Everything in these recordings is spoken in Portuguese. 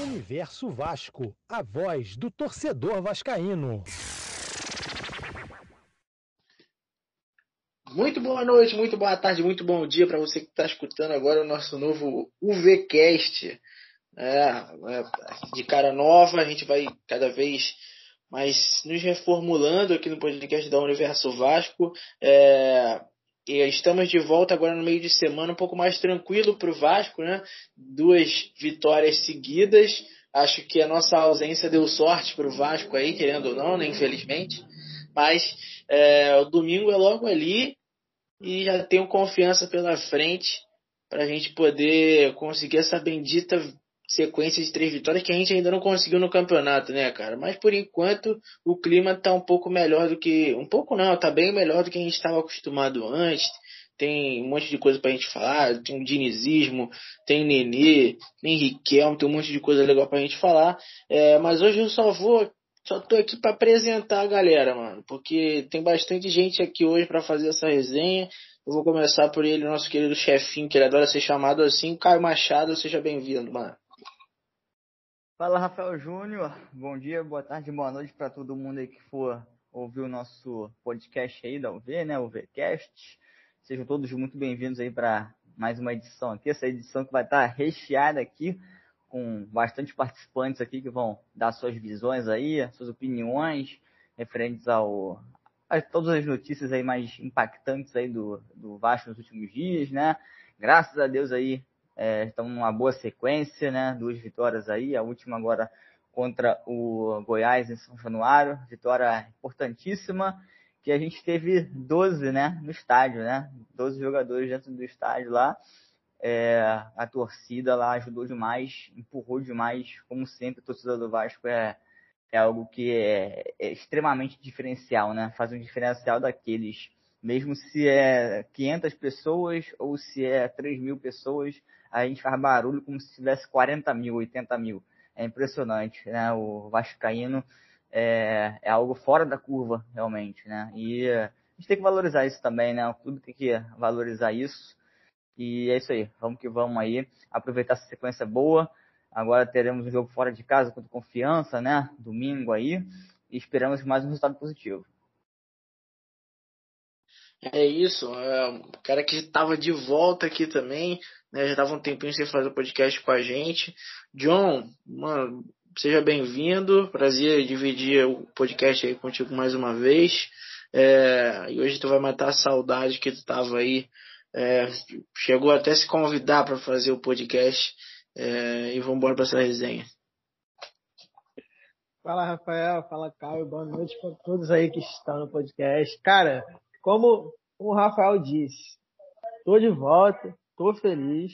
Universo Vasco, a voz do torcedor vascaíno. Muito boa noite, muito boa tarde, muito bom dia para você que está escutando agora o nosso novo UVCast. É, é, de cara nova, a gente vai cada vez mais nos reformulando aqui no podcast da Universo Vasco. É, estamos de volta agora no meio de semana, um pouco mais tranquilo para o Vasco, né? Duas vitórias seguidas. Acho que a nossa ausência deu sorte para o Vasco aí, querendo ou não, né? Infelizmente. Mas é, o domingo é logo ali e já tenho confiança pela frente para a gente poder conseguir essa bendita sequência de três vitórias que a gente ainda não conseguiu no campeonato, né, cara? Mas por enquanto o clima tá um pouco melhor do que. Um pouco não, tá bem melhor do que a gente estava acostumado antes. Tem um monte de coisa pra gente falar, tem o dinizismo, tem Nenê, tem Riquelme, tem um monte de coisa legal pra gente falar. É, mas hoje eu só vou. Só tô aqui para apresentar a galera, mano. Porque tem bastante gente aqui hoje para fazer essa resenha. Eu vou começar por ele, nosso querido chefinho, que ele adora ser chamado assim. Caio Machado, seja bem-vindo, mano. Fala Rafael Júnior, bom dia, boa tarde, boa noite para todo mundo aí que for ouvir o nosso podcast aí da UV, né, UVcast. Sejam todos muito bem-vindos aí para mais uma edição aqui, essa edição que vai estar tá recheada aqui com bastante participantes aqui que vão dar suas visões aí, suas opiniões referentes ao a todas as notícias aí mais impactantes aí do, do Vasco nos últimos dias, né? Graças a Deus aí é, estão numa boa sequência, né? Duas vitórias aí, a última agora contra o Goiás em São Januário, vitória importantíssima, que a gente teve 12, né, no estádio, né? 12 jogadores dentro do estádio lá. É, a torcida lá ajudou demais, empurrou demais, como sempre, a torcida do Vasco é, é algo que é, é extremamente diferencial, né? Faz um diferencial daqueles, mesmo se é 500 pessoas ou se é 3 mil pessoas, a gente faz barulho como se tivesse 40 mil, 80 mil. É impressionante, né? O Vascaíno é, é algo fora da curva, realmente, né? E a gente tem que valorizar isso também, né? O clube tem que valorizar isso. E é isso aí, vamos que vamos aí, aproveitar essa sequência boa. Agora teremos um jogo fora de casa contra confiança, né? Domingo aí. E esperamos mais um resultado positivo. É isso, é, o cara que estava de volta aqui também, né, já estava um tempinho sem fazer podcast com a gente. John, mano, seja bem-vindo, prazer dividir o podcast aí contigo mais uma vez. É, e hoje tu vai matar a saudade que tu tava aí, é, chegou até se convidar para fazer o podcast é, e vamos embora para essa resenha. Fala Rafael, fala Caio, boa noite para todos aí que estão no podcast. Cara, como o Rafael disse, tô de volta, tô feliz,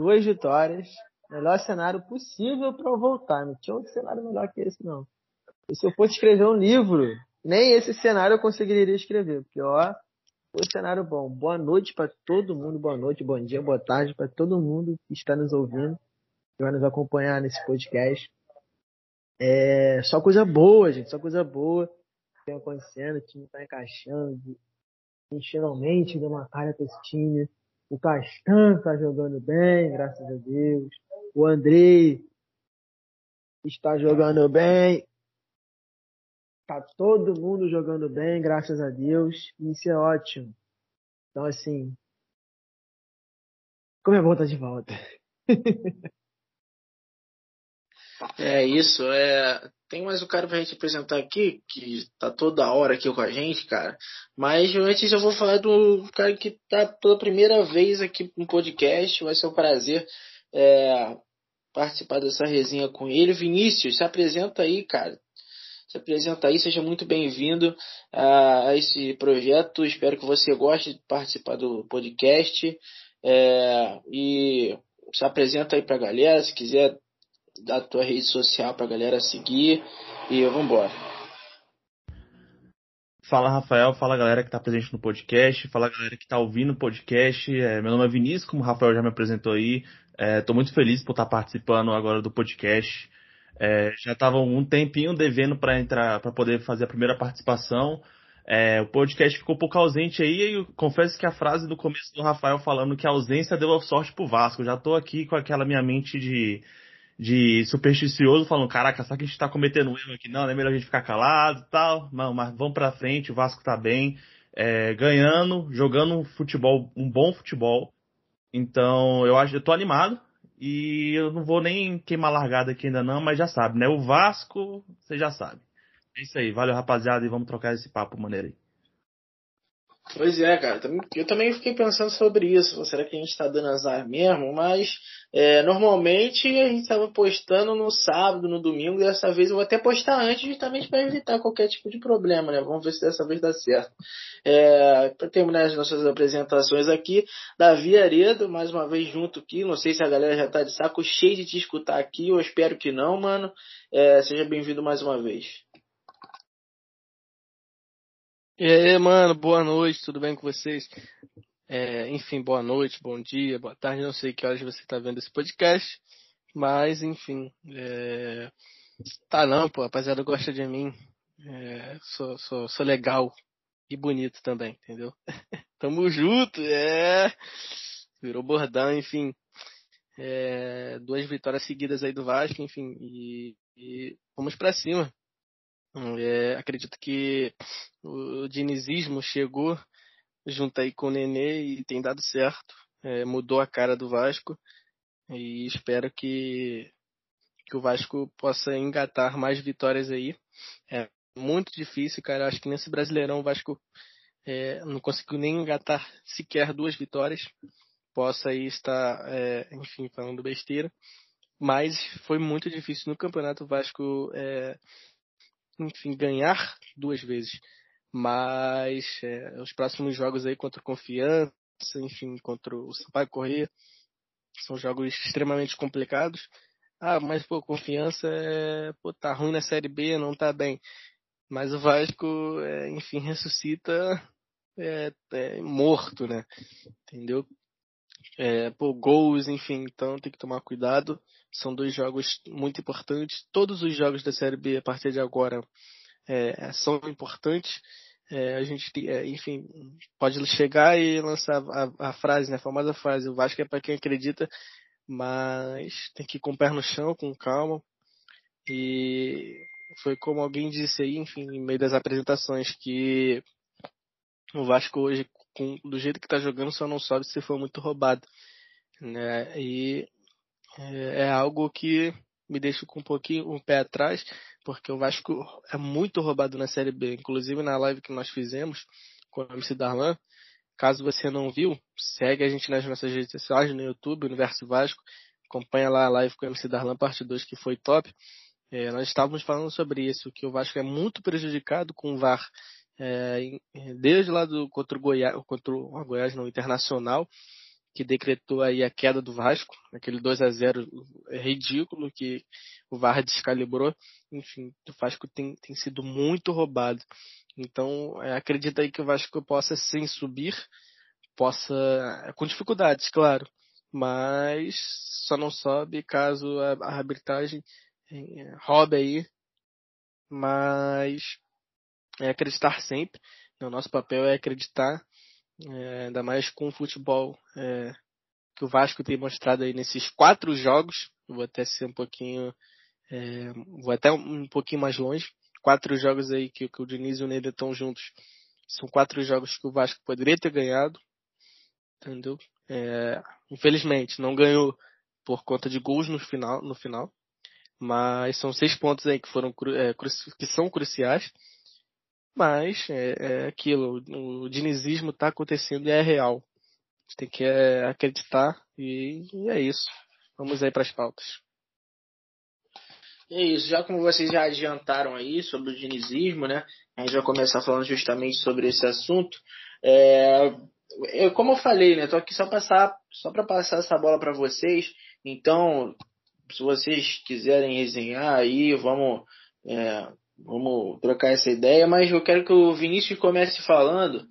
duas vitórias, melhor cenário possível para eu voltar. Não tinha outro cenário melhor que esse, não. E se eu fosse escrever um livro, nem esse cenário eu conseguiria escrever, porque ó, foi um cenário bom. Boa noite para todo mundo, boa noite, bom dia, boa tarde para todo mundo que está nos ouvindo, que vai nos acompanhar nesse podcast. É só coisa boa, gente, só coisa boa tem acontecendo, o time está encaixando, finalmente deu uma cara pra esse time. O Castan tá jogando bem, graças a Deus. O Andrei está jogando bem. Tá todo mundo jogando bem, graças a Deus. Isso é ótimo. Então, assim. Como é bom estar de volta. é isso. É, tem mais um cara pra gente apresentar aqui, que tá toda hora aqui com a gente, cara. Mas antes eu vou falar do cara que tá pela primeira vez aqui no podcast. Vai ser um prazer é, participar dessa resenha com ele. Vinícius, se apresenta aí, cara. Se apresenta aí, seja muito bem-vindo a, a, esse projeto. Espero que você goste de participar do podcast. É, e se apresenta aí pra galera, se quiser da tua rede social pra galera seguir e vamos embora. Fala Rafael, fala galera que está presente no podcast, fala galera que está ouvindo o podcast. É, meu nome é Vinícius, como o Rafael já me apresentou aí. É, muito feliz por estar tá participando agora do podcast. É, já estava um tempinho devendo para entrar, para poder fazer a primeira participação. É, o podcast ficou um pouco ausente aí e confesso que a frase do começo do Rafael falando que a ausência deu sorte pro Vasco. Já estou aqui com aquela minha mente de de supersticioso, falando, caraca, será que a gente tá cometendo um erro aqui? Não, é melhor a gente ficar calado e tal. Não, mas vamos pra frente, o Vasco tá bem, é, ganhando, jogando um futebol, um bom futebol. Então, eu acho, eu tô animado. E eu não vou nem queimar largada aqui ainda não, mas já sabe, né? O Vasco, você já sabe. É isso aí, valeu rapaziada e vamos trocar esse papo maneiro aí. Pois é, cara. Eu também fiquei pensando sobre isso. Será que a gente está dando azar mesmo? Mas é, normalmente a gente estava postando no sábado, no domingo. Dessa vez eu vou até postar antes, justamente para evitar qualquer tipo de problema, né? Vamos ver se dessa vez dá certo. É, para terminar as nossas apresentações aqui, Davi Aredo, mais uma vez junto aqui. Não sei se a galera já está de saco cheio de te escutar aqui. Eu espero que não, mano. É, seja bem-vindo mais uma vez. E aí, mano, boa noite, tudo bem com vocês? É, enfim, boa noite, bom dia, boa tarde, não sei que horas você tá vendo esse podcast, mas enfim, é... tá não, pô, rapaziada gosta de mim, é... sou, sou, sou legal e bonito também, entendeu? Tamo junto, é, virou bordão, enfim, é... duas vitórias seguidas aí do Vasco, enfim, e, e vamos para cima. É, acredito que o dinizismo chegou junto aí com o Nenê e tem dado certo. É, mudou a cara do Vasco e espero que, que o Vasco possa engatar mais vitórias aí. É muito difícil, cara. Acho que nesse Brasileirão o Vasco é, não conseguiu nem engatar sequer duas vitórias. Possa aí estar, é, enfim, falando besteira. Mas foi muito difícil no campeonato. O Vasco é, enfim, ganhar duas vezes. Mas é, os próximos jogos aí contra o Confiança, enfim, contra o Sampaio Corrêa, são jogos extremamente complicados. Ah, mas pô, Confiança é, pô, tá ruim na Série B, não tá bem. Mas o Vasco, é, enfim, ressuscita é, é, morto, né? Entendeu? É, pô, gols, enfim, então tem que tomar cuidado. São dois jogos muito importantes. Todos os jogos da Série B a partir de agora é, são importantes. É, a gente, é, enfim, pode chegar e lançar a, a, frase, né, a famosa frase: o Vasco é para quem acredita, mas tem que ir com o pé no chão, com calma. E foi como alguém disse aí, enfim, em meio das apresentações, que o Vasco hoje, com, do jeito que está jogando, só não sobe se for muito roubado. Né? E é, é algo que me deixa com um pouquinho um pé atrás, porque o Vasco é muito roubado na Série B. Inclusive na live que nós fizemos com o MC Darlan, caso você não viu, segue a gente nas nossas redes sociais, no YouTube, Universo Vasco, acompanha lá a live com o MC Darlan, parte 2, que foi top. É, nós estávamos falando sobre isso, que o Vasco é muito prejudicado com o VAR, é, desde lá do contra o Goiás, contra o Goiás não, Internacional, que decretou aí a queda do Vasco, aquele 2 a 0 ridículo que o VAR descalibrou. Enfim, o Vasco tem, tem sido muito roubado. Então, é, acredita aí que o Vasco possa sim subir, possa, com dificuldades, claro, mas só não sobe caso a, a arbitragem é, roube aí, mas é acreditar sempre. O nosso papel é acreditar é, ainda mais com o futebol é, que o Vasco tem mostrado aí nesses quatro jogos. Vou até ser um pouquinho, é, vou até um, pouquinho mais longe. Quatro jogos aí que, que o Diniz e o Neder estão juntos. São quatro jogos que o Vasco poderia ter ganhado, entendeu? É, infelizmente não ganhou por conta de gols no final, no final. Mas são seis pontos aí que foram é, que são cruciais mas é, é aquilo, o dinizismo está acontecendo e é real. A gente tem que é, acreditar e, e, é isso. Vamos aí para as pautas. É isso, já como vocês já adiantaram aí sobre o dinizismo, né? A gente vai começar falando justamente sobre esse assunto. É, eu, como eu falei, né? Tô aqui só passar, só para passar essa bola para vocês. Então, se vocês quiserem resenhar aí, vamos é, Vamos trocar essa ideia, mas eu quero que o Vinícius comece falando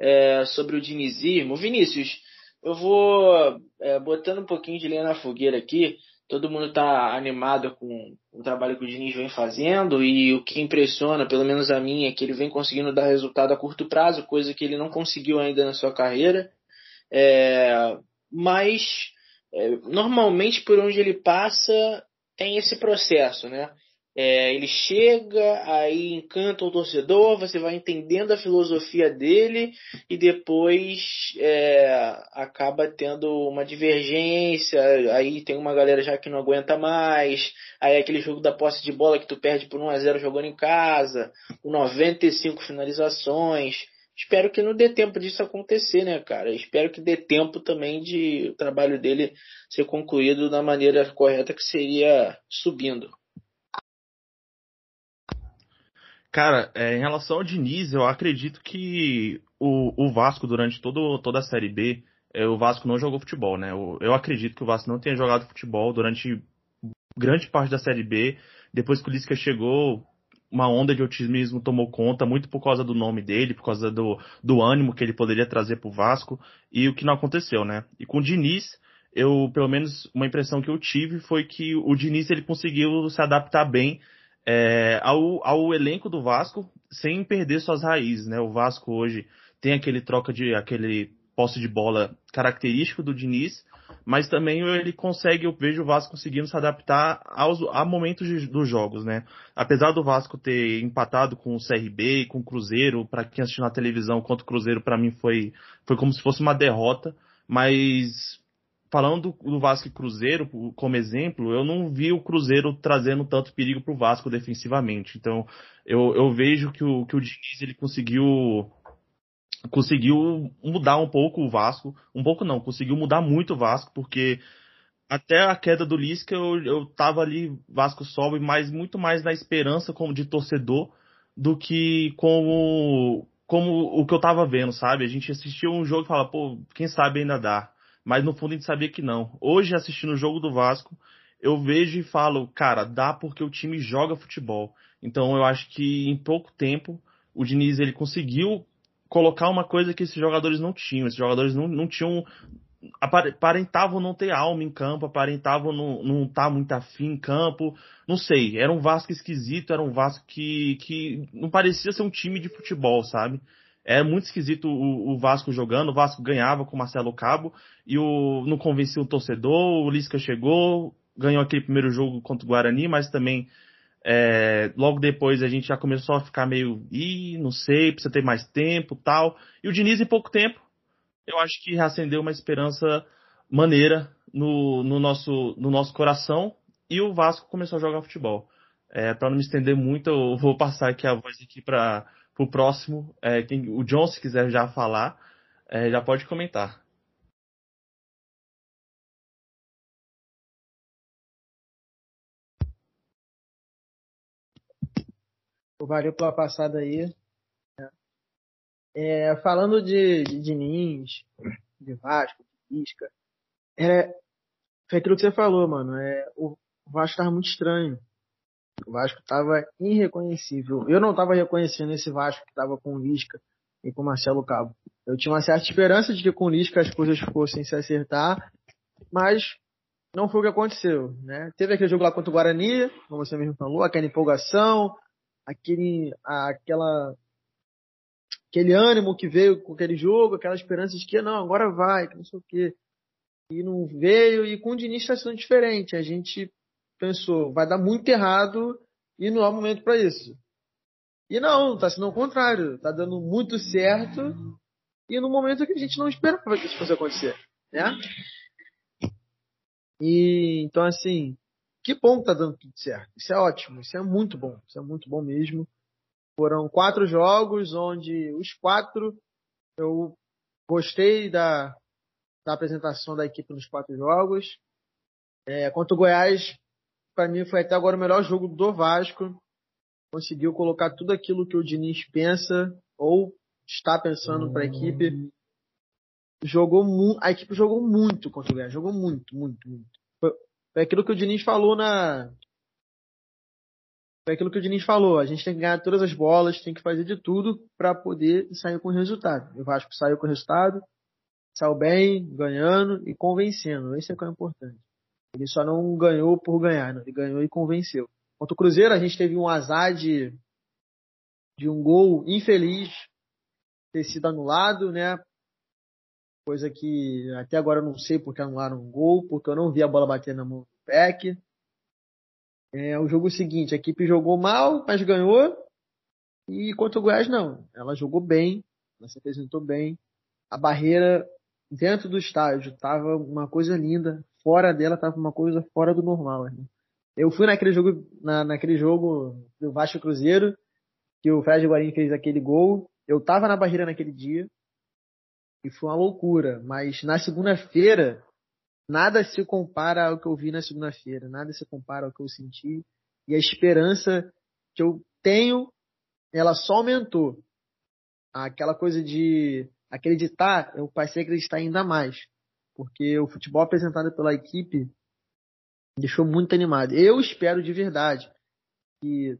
é, sobre o dinizismo. Vinícius, eu vou é, botando um pouquinho de lenha na fogueira aqui. Todo mundo está animado com o trabalho que o Diniz vem fazendo e o que impressiona, pelo menos a mim, é que ele vem conseguindo dar resultado a curto prazo, coisa que ele não conseguiu ainda na sua carreira. É, mas é, normalmente por onde ele passa tem esse processo, né? É, ele chega, aí encanta o torcedor, você vai entendendo a filosofia dele e depois é, acaba tendo uma divergência, aí tem uma galera já que não aguenta mais, aí é aquele jogo da posse de bola que tu perde por 1 a 0 jogando em casa, com 95 finalizações. Espero que não dê tempo disso acontecer, né, cara? Espero que dê tempo também de o trabalho dele ser concluído da maneira correta que seria subindo. Cara, é, em relação ao Diniz, eu acredito que o, o Vasco, durante todo, toda a Série B, é, o Vasco não jogou futebol, né? Eu, eu acredito que o Vasco não tenha jogado futebol durante grande parte da Série B. Depois que o Lisca chegou, uma onda de otimismo tomou conta, muito por causa do nome dele, por causa do, do ânimo que ele poderia trazer para o Vasco, e o que não aconteceu, né? E com o Diniz, eu, pelo menos, uma impressão que eu tive foi que o Diniz ele conseguiu se adaptar bem é, ao, ao elenco do Vasco sem perder suas raízes, né? O Vasco hoje tem aquele troca de aquele posse de bola característico do Diniz, mas também ele consegue, eu vejo o Vasco conseguindo se adaptar aos a momentos de, dos jogos, né? Apesar do Vasco ter empatado com o CRB e com o Cruzeiro, para quem assistiu na televisão contra o Cruzeiro, para mim foi foi como se fosse uma derrota, mas falando do Vasco e Cruzeiro como exemplo, eu não vi o Cruzeiro trazendo tanto perigo para o Vasco defensivamente. Então, eu, eu vejo que o, que o Diniz ele conseguiu conseguiu mudar um pouco o Vasco, um pouco não, conseguiu mudar muito o Vasco, porque até a queda do Lisca eu, eu tava ali, Vasco sobe, mas muito mais na esperança como de torcedor do que como, como o que eu tava vendo, sabe? A gente assistiu um jogo e fala, pô, quem sabe ainda dá mas no fundo a gente sabia que não. Hoje, assistindo o jogo do Vasco, eu vejo e falo, cara, dá porque o time joga futebol. Então eu acho que em pouco tempo o Diniz ele conseguiu colocar uma coisa que esses jogadores não tinham. Esses jogadores não, não tinham. aparentavam não ter alma em campo, aparentavam não, não estar tá muito afim em campo. Não sei, era um Vasco esquisito, era um Vasco que, que não parecia ser um time de futebol, sabe? É muito esquisito o, o, Vasco jogando. O Vasco ganhava com o Marcelo Cabo e o, não convencia o torcedor. O Lisca chegou, ganhou aquele primeiro jogo contra o Guarani, mas também é, logo depois a gente já começou a ficar meio, ih, não sei, precisa ter mais tempo tal. E o Diniz, em pouco tempo, eu acho que reacendeu uma esperança maneira no, no, nosso, no nosso coração e o Vasco começou a jogar futebol. É, para não me estender muito, eu vou passar aqui a voz aqui para pro próximo. É, quem, o John, se quiser já falar, é, já pode comentar. Valeu pela passada aí. É, falando de, de de Vasco, de Isca, é, foi aquilo que você falou, mano. É, o Vasco tava muito estranho. O Vasco estava irreconhecível. Eu não estava reconhecendo esse Vasco que estava com Lisca e com Marcelo Cabo. Eu tinha uma certa esperança de que com Lisca as coisas fossem se acertar, mas não foi o que aconteceu. Né? Teve aquele jogo lá contra o Guarani, como você mesmo falou, aquela empolgação, aquele, aquela, aquele ânimo que veio com aquele jogo, aquela esperança de que não, agora vai, que não sei o quê. E não veio, e com o Diniz está sendo diferente. A gente pensou, vai dar muito errado e não há momento para isso. E não, está sendo o contrário, está dando muito certo e no momento que a gente não esperava que isso fosse acontecer, né? E então assim, que bom que tá dando tudo certo. Isso é ótimo, isso é muito bom, isso é muito bom mesmo. Foram quatro jogos onde os quatro eu gostei da, da apresentação da equipe nos quatro jogos. É, contra o Goiás, para mim foi até agora o melhor jogo do Vasco. Conseguiu colocar tudo aquilo que o Diniz pensa ou está pensando para a equipe. Jogou a equipe jogou muito contra o Goiás, jogou muito, muito, muito. Foi, aquilo que o Diniz falou na foi aquilo que o Diniz falou. A gente tem que ganhar todas as bolas, tem que fazer de tudo para poder sair com o resultado. O Vasco saiu com o resultado, saiu bem, ganhando e convencendo. Esse é o que é importante. Ele só não ganhou por ganhar, não. ele ganhou e convenceu. Contra o Cruzeiro, a gente teve um azar de, de um gol infeliz ter sido anulado, né? Coisa que até agora eu não sei porque anularam um gol, porque eu não vi a bola bater na mão do Peck. É, o jogo seguinte, a equipe jogou mal, mas ganhou. E contra o Goiás, não. Ela jogou bem, ela se apresentou bem. A barreira dentro do estádio tava uma coisa linda, fora dela tava uma coisa fora do normal. Né? Eu fui naquele jogo, na, naquele jogo do Vasco Cruzeiro, que o Fred Guarini fez aquele gol. Eu tava na barreira naquele dia e foi uma loucura. Mas na segunda-feira, nada se compara ao que eu vi na segunda-feira, nada se compara ao que eu senti. E a esperança que eu tenho, ela só aumentou. Aquela coisa de acreditar, eu passei a acreditar ainda mais. Porque o futebol apresentado pela equipe deixou muito animado. Eu espero de verdade que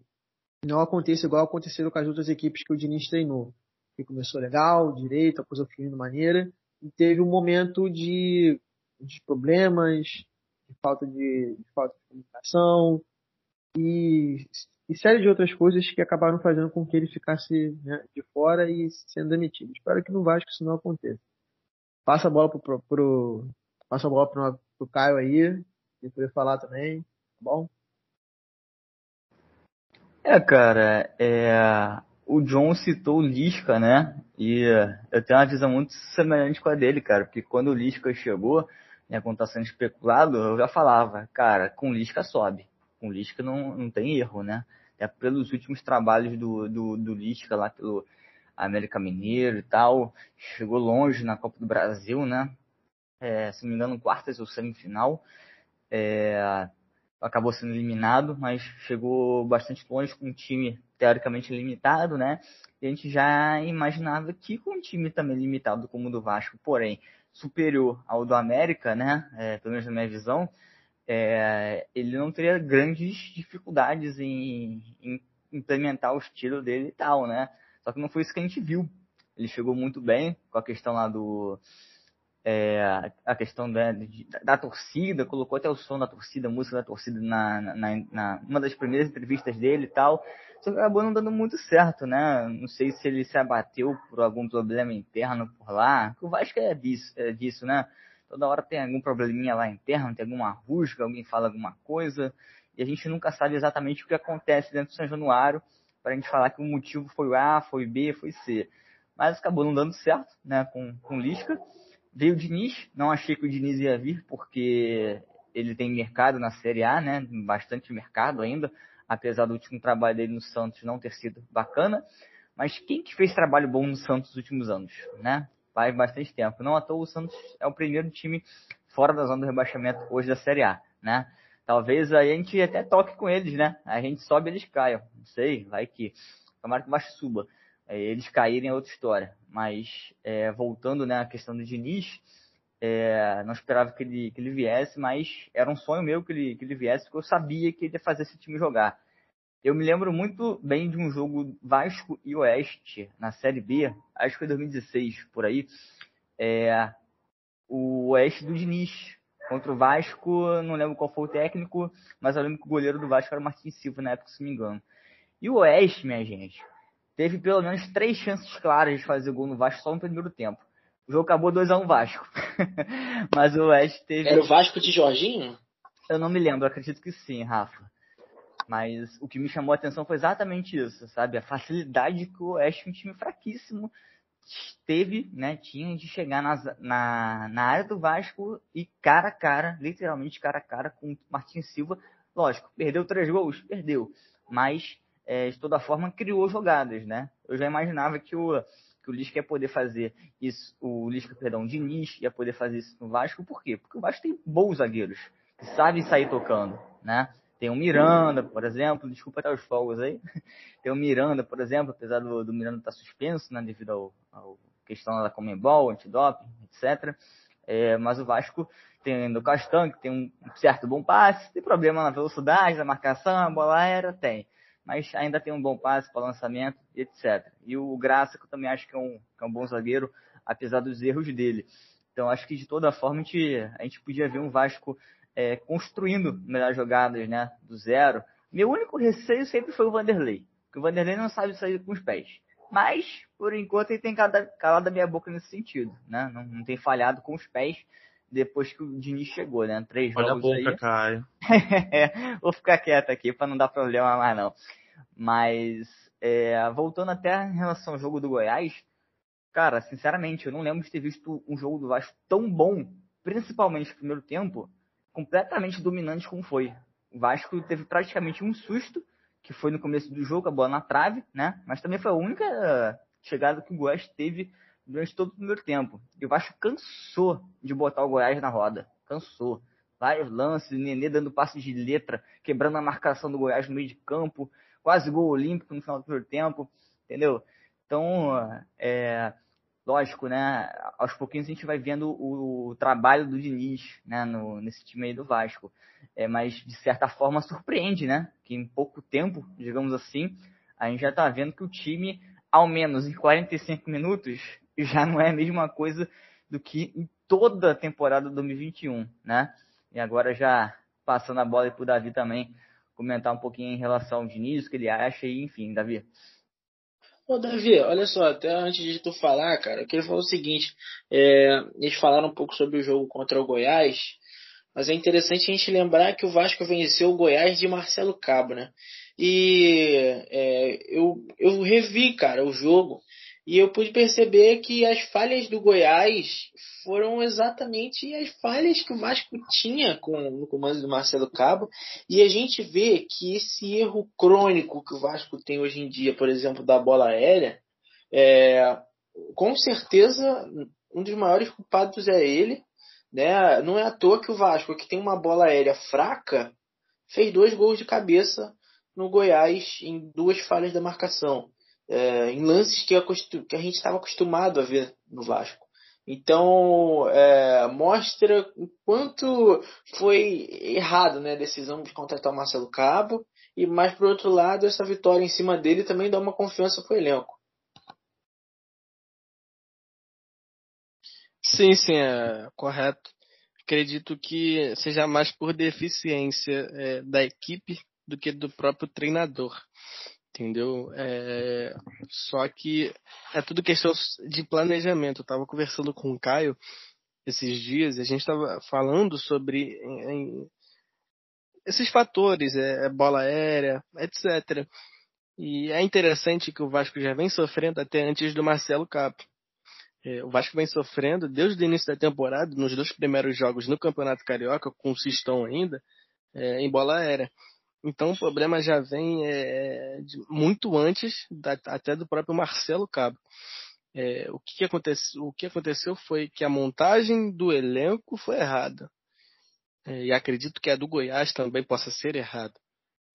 não aconteça igual aconteceu com as outras equipes que o Diniz treinou. Que começou legal, direito, a coisa fluindo maneira, e teve um momento de, de problemas, de falta de, de falta de comunicação e, e série de outras coisas que acabaram fazendo com que ele ficasse né, de fora e sendo demitido. Espero que no Vasco isso não aconteça. Passa a bola pro, pro, pro passa a bola pro, pro Caio aí, que poder falar também, tá bom? É, cara, é, o John citou o Lisca, né? E eu tenho uma visão muito semelhante com a dele, cara, porque quando o Lisca chegou, né, quando tá sendo especulado, eu já falava, cara, com Lisca sobe. Com Lisca não, não tem erro, né? É pelos últimos trabalhos do, do, do Lisca lá pelo América Mineiro e tal, chegou longe na Copa do Brasil, né? É, se não me engano, quartas ou semifinal. É, acabou sendo eliminado, mas chegou bastante longe com um time teoricamente limitado, né? E a gente já imaginava que com um time também limitado como o do Vasco, porém superior ao do América, né? É, pelo menos na minha visão, é, ele não teria grandes dificuldades em, em, implementar o estilo dele e tal, né? Só que não foi isso que a gente viu. Ele chegou muito bem com a questão lá do é, a questão da, da, torcida, colocou até o som da torcida, a música da torcida na, na, na uma das primeiras entrevistas dele e tal. Só que acabou não dando muito certo, né? Não sei se ele se abateu por algum problema interno por lá. O Vasco é disso, é disso, né? Toda hora tem algum probleminha lá interno, tem alguma rusga, alguém fala alguma coisa, e a gente nunca sabe exatamente o que acontece dentro do São Januário para a gente falar que o motivo foi A, foi B, foi C. Mas acabou não dando certo, né, com, com Lisca. Veio o Diniz, não achei que o Diniz ia vir, porque ele tem mercado na Série A, né? Bastante mercado ainda, apesar do último trabalho dele no Santos não ter sido bacana. Mas quem que fez trabalho bom no Santos nos últimos anos, né? Faz bastante tempo. Não à toa o Santos é o primeiro time fora da zona do rebaixamento hoje da Série A, né? Talvez a gente até toque com eles, né? A gente sobe eles caiam. Não sei, vai que. Tomara que o baixo suba. É, eles caírem é outra história. Mas é, voltando né, à questão do Diniz, é, não esperava que ele, que ele viesse, mas era um sonho meu que ele, que ele viesse, porque eu sabia que ele ia fazer esse time jogar. Eu me lembro muito bem de um jogo Vasco e Oeste na Série B, acho que foi 2016 por aí. É, o Oeste do Diniz contra o Vasco, não lembro qual foi o técnico, mas eu lembro que o goleiro do Vasco era o Martins Silva na época, se não me engano. E o Oeste, minha gente, teve pelo menos três chances claras de fazer gol no Vasco só no primeiro tempo. O jogo acabou 2x1 um Vasco. Mas o Oeste teve. Era o Vasco de Jorginho? Eu não me lembro, acredito que sim, Rafa. Mas o que me chamou a atenção foi exatamente isso, sabe? A facilidade que o Oeste, um time fraquíssimo, teve, né? Tinha de chegar na, na, na área do Vasco e cara a cara, literalmente cara a cara com o Martins Silva. Lógico, perdeu três gols? Perdeu. Mas é, de toda forma, criou jogadas, né? Eu já imaginava que o, que o Lisca ia poder fazer isso, o Lisca, perdão, o Diniz ia poder fazer isso no Vasco, por quê? Porque o Vasco tem bons zagueiros, que sabem sair tocando, né? Tem o Miranda, por exemplo, desculpa até os fogos aí. Tem o Miranda, por exemplo, apesar do, do Miranda estar tá suspenso, né, devido ao questão da Comembol, antidoping, etc. É, mas o Vasco tem o Castan, que tem um certo bom passe, tem problema na velocidade, na marcação, a bola aérea, tem mas ainda tem um bom passe para lançamento, etc. E o Graça, que eu também acho que é um, que é um bom zagueiro, apesar dos erros dele. Então acho que de toda forma a gente, a gente podia ver um Vasco é, construindo melhores jogadas, né, do zero. Meu único receio sempre foi o Vanderlei, porque o Vanderlei não sabe sair com os pés. Mas, por enquanto, ele tem calado a minha boca nesse sentido, né? Não, não tem falhado com os pés. depois que o Diniz chegou, né? Três Olha jogos a boca, aí. Caio. Vou ficar quieto aqui para não dar problema mais não. Mas é, voltando até em relação ao jogo do Goiás, cara, sinceramente, eu não lembro de ter visto um jogo do Vasco tão bom, principalmente no primeiro tempo, completamente dominante como foi. O Vasco teve praticamente um susto, que foi no começo do jogo, a bola na trave, né? Mas também foi a única chegada que o Goiás teve durante todo o primeiro tempo. E o Vasco cansou de botar o Goiás na roda. Cansou. Vários lances, Nenê dando passe de letra, quebrando a marcação do Goiás no meio de campo, quase gol olímpico no final do primeiro tempo, entendeu? Então, é, lógico, né? Aos pouquinhos a gente vai vendo o, trabalho do Diniz, né? No, nesse time aí do Vasco. É, mas, de certa forma, surpreende, né? Que em pouco tempo, digamos assim, a gente já tá vendo que o time, ao menos em 45 minutos, já não é a mesma coisa do que em toda a temporada 2021, né? E agora já passando a bola para o Davi também comentar um pouquinho em relação ao Diniz, o que ele acha e enfim, Davi. Ô, Davi, olha só, até antes de tu falar, cara, eu queria falar o seguinte, é, eles falaram um pouco sobre o jogo contra o Goiás, mas é interessante a gente lembrar que o Vasco venceu o Goiás de Marcelo Cabo, né? E é, eu, eu revi, cara, o jogo e eu pude perceber que as falhas do Goiás foram exatamente as falhas que o Vasco tinha com, no comando do Marcelo Cabo. E a gente vê que esse erro crônico que o Vasco tem hoje em dia, por exemplo, da bola aérea, é, com certeza um dos maiores culpados é ele. Né? Não é à toa que o Vasco, que tem uma bola aérea fraca, fez dois gols de cabeça no Goiás em duas falhas da marcação é, em lances que, que a gente estava acostumado a ver no Vasco. Então, é, mostra o quanto foi errado né, a decisão de contratar o Marcelo Cabo. E mais por outro lado, essa vitória em cima dele também dá uma confiança para o elenco. Sim, sim, é correto. Acredito que seja mais por deficiência é, da equipe do que do próprio treinador entendeu? É, só que é tudo questão de planejamento. Eu estava conversando com o Caio esses dias e a gente estava falando sobre esses fatores, é, é, bola aérea, etc. E é interessante que o Vasco já vem sofrendo até antes do Marcelo Capo. É, o Vasco vem sofrendo desde o início da temporada, nos dois primeiros jogos no Campeonato Carioca, com o Sistão ainda, é, em bola aérea. Então o problema já vem é, de, muito antes da, até do próprio Marcelo Cabo. É, o, que o que aconteceu foi que a montagem do elenco foi errada. É, e acredito que a do Goiás também possa ser errada.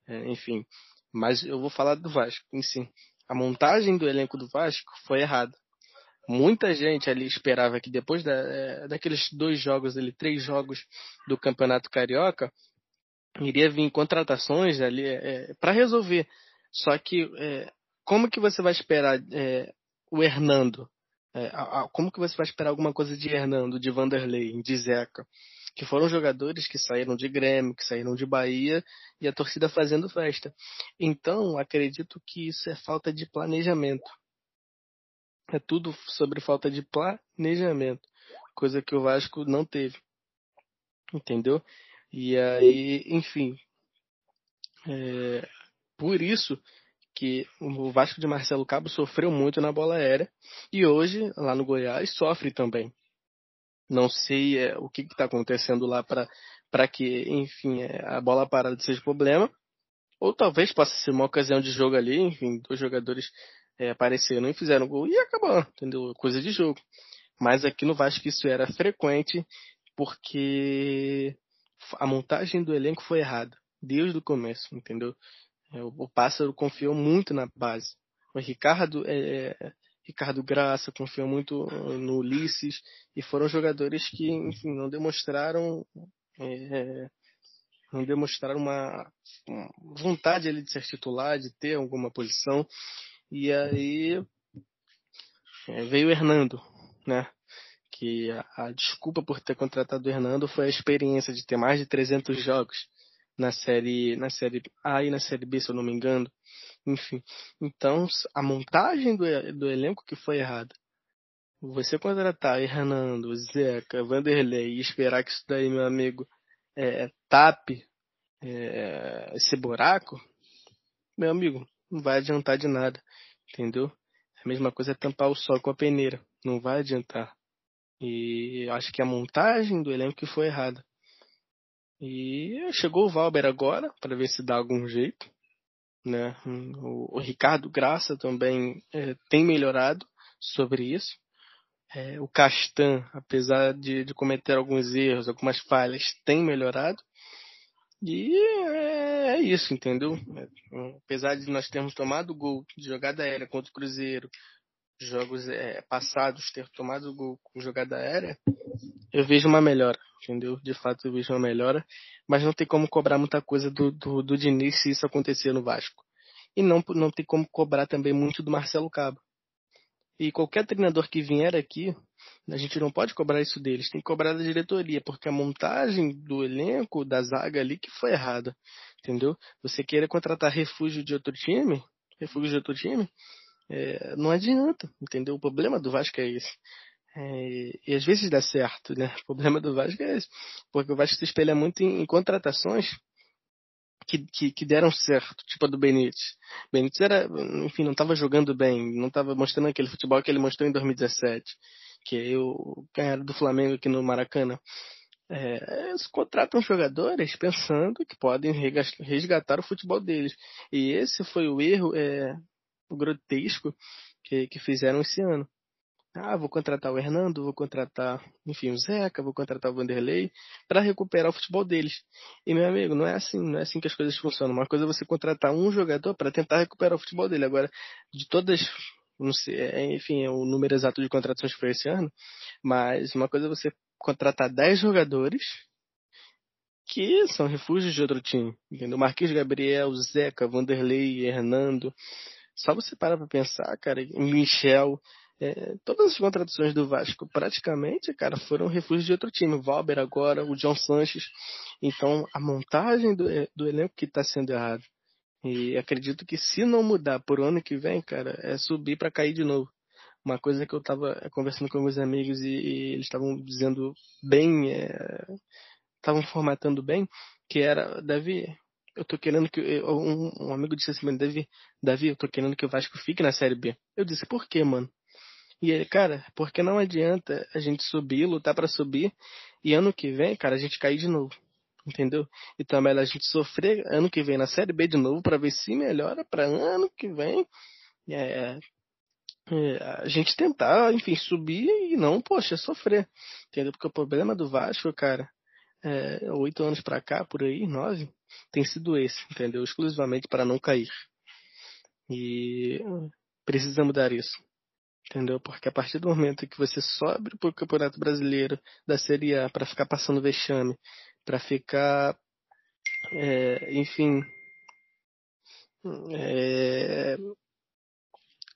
É, enfim, mas eu vou falar do Vasco em si. A montagem do elenco do Vasco foi errada. Muita gente ali esperava que depois da, é, daqueles dois jogos, ali, três jogos do Campeonato Carioca, iria vir contratações ali é, para resolver. Só que é, como que você vai esperar é, o Hernando? É, a, a, como que você vai esperar alguma coisa de Hernando, de Vanderlei, de Zeca? Que foram jogadores que saíram de Grêmio, que saíram de Bahia e a torcida fazendo festa. Então, acredito que isso é falta de planejamento. É tudo sobre falta de planejamento. Coisa que o Vasco não teve. Entendeu? E aí, enfim, é, por isso que o Vasco de Marcelo Cabo sofreu muito na bola aérea e hoje, lá no Goiás, sofre também. Não sei é, o que está acontecendo lá para que, enfim, é, a bola parada seja problema. Ou talvez possa ser uma ocasião de jogo ali, enfim, dois jogadores é, apareceram e fizeram gol e acabou, entendeu? Coisa de jogo. Mas aqui no Vasco isso era frequente porque a montagem do elenco foi errada, desde o começo, entendeu? É, o Pássaro confiou muito na base. O Ricardo, é, é, Ricardo Graça confiou muito no Ulisses e foram jogadores que, enfim, não demonstraram é, não demonstraram uma, uma vontade ali de ser titular, de ter alguma posição. E aí é, veio o Hernando, né? Que a, a, desculpa por ter contratado o Hernando foi a experiência de ter mais de 300 jogos na série na série A e na série B, se eu não me engano. Enfim, então a montagem do, do elenco que foi errada. você contratar Hernando, Zeca, Vanderlei e esperar que isso daí, meu amigo, é, tape é, esse buraco, meu amigo, não vai adiantar de nada, entendeu? A mesma coisa é tampar o sol com a peneira, não vai adiantar. E acho que a montagem do elenco foi errada. E chegou o Valber agora, para ver se dá algum jeito. Né? O, o Ricardo Graça também é, tem melhorado sobre isso. É, o Castan, apesar de, de, cometer alguns erros, algumas falhas, tem melhorado. E é, é isso, entendeu? É, apesar de nós termos tomado gol de jogada aérea contra o Cruzeiro, jogos é, passados ter tomado gol com jogada aérea, eu vejo uma melhora, entendeu? De fato eu vejo uma melhora, mas não tem como cobrar muita coisa do, do, do Diniz se isso acontecer no Vasco. E não, não tem como cobrar também muito do Marcelo Cabo. E qualquer treinador que vier aqui, a gente não pode cobrar isso deles, tem que cobrar da diretoria, porque a montagem do elenco, da zaga ali, que foi errada. Entendeu? Você querer contratar refúgio de outro time, refúgio de outro time, é, não adianta, entendeu? O problema do Vasco é esse. É, e às vezes dá certo, né? O problema do Vasco é esse. Porque o Vasco se espelha muito em, em contratações que, que, que, deram certo, tipo a do Benítez. Benítez era, enfim, não estava jogando bem, não estava mostrando aquele futebol que ele mostrou em 2017, que é o ganhar do Flamengo aqui no Maracanã. É, eles contratam jogadores pensando que podem resgatar o futebol deles. E esse foi o erro é, grotesco que, que fizeram esse ano. Ah, vou contratar o Hernando, vou contratar, enfim, o Zeca, vou contratar o Vanderlei para recuperar o futebol deles. E meu amigo, não é assim, não é assim que as coisas funcionam. Uma coisa é você contratar um jogador para tentar recuperar o futebol dele. Agora, de todas, não sei, é, enfim, é o número exato de contratações que foi esse ano, mas uma coisa é você contratar 10 jogadores que são refúgios de outro time, entendeu? Marquinhos Gabriel, Zeca, Vanderlei, Hernando, só você parar pra pensar, cara, Michel, é, todas as contratações do Vasco praticamente, cara, foram refúgios de outro time. O Valber agora, o John Sanches. Então, a montagem do, é, do elenco que está sendo errado. E acredito que se não mudar por ano que vem, cara, é subir para cair de novo. Uma coisa que eu estava conversando com meus amigos e, e eles estavam dizendo bem, estavam é, formatando bem, que era, Davi, eu tô querendo que. Um, um amigo disse assim, Davi, Davi, eu tô querendo que o Vasco fique na Série B. Eu disse, por quê, mano? E ele, cara, porque não adianta a gente subir, lutar para subir, e ano que vem, cara, a gente cair de novo. Entendeu? É melhor a gente sofrer ano que vem na Série B de novo para ver se melhora para ano que vem. É, é, a gente tentar, enfim, subir e não, poxa, sofrer. Entendeu? Porque o problema do Vasco, cara, é, oito anos para cá, por aí, nove, tem sido esse, entendeu? Exclusivamente para não cair. E precisa mudar isso. Entendeu? Porque a partir do momento que você sobe para o Campeonato Brasileiro da Série A para ficar passando vexame, para ficar, é, enfim, é,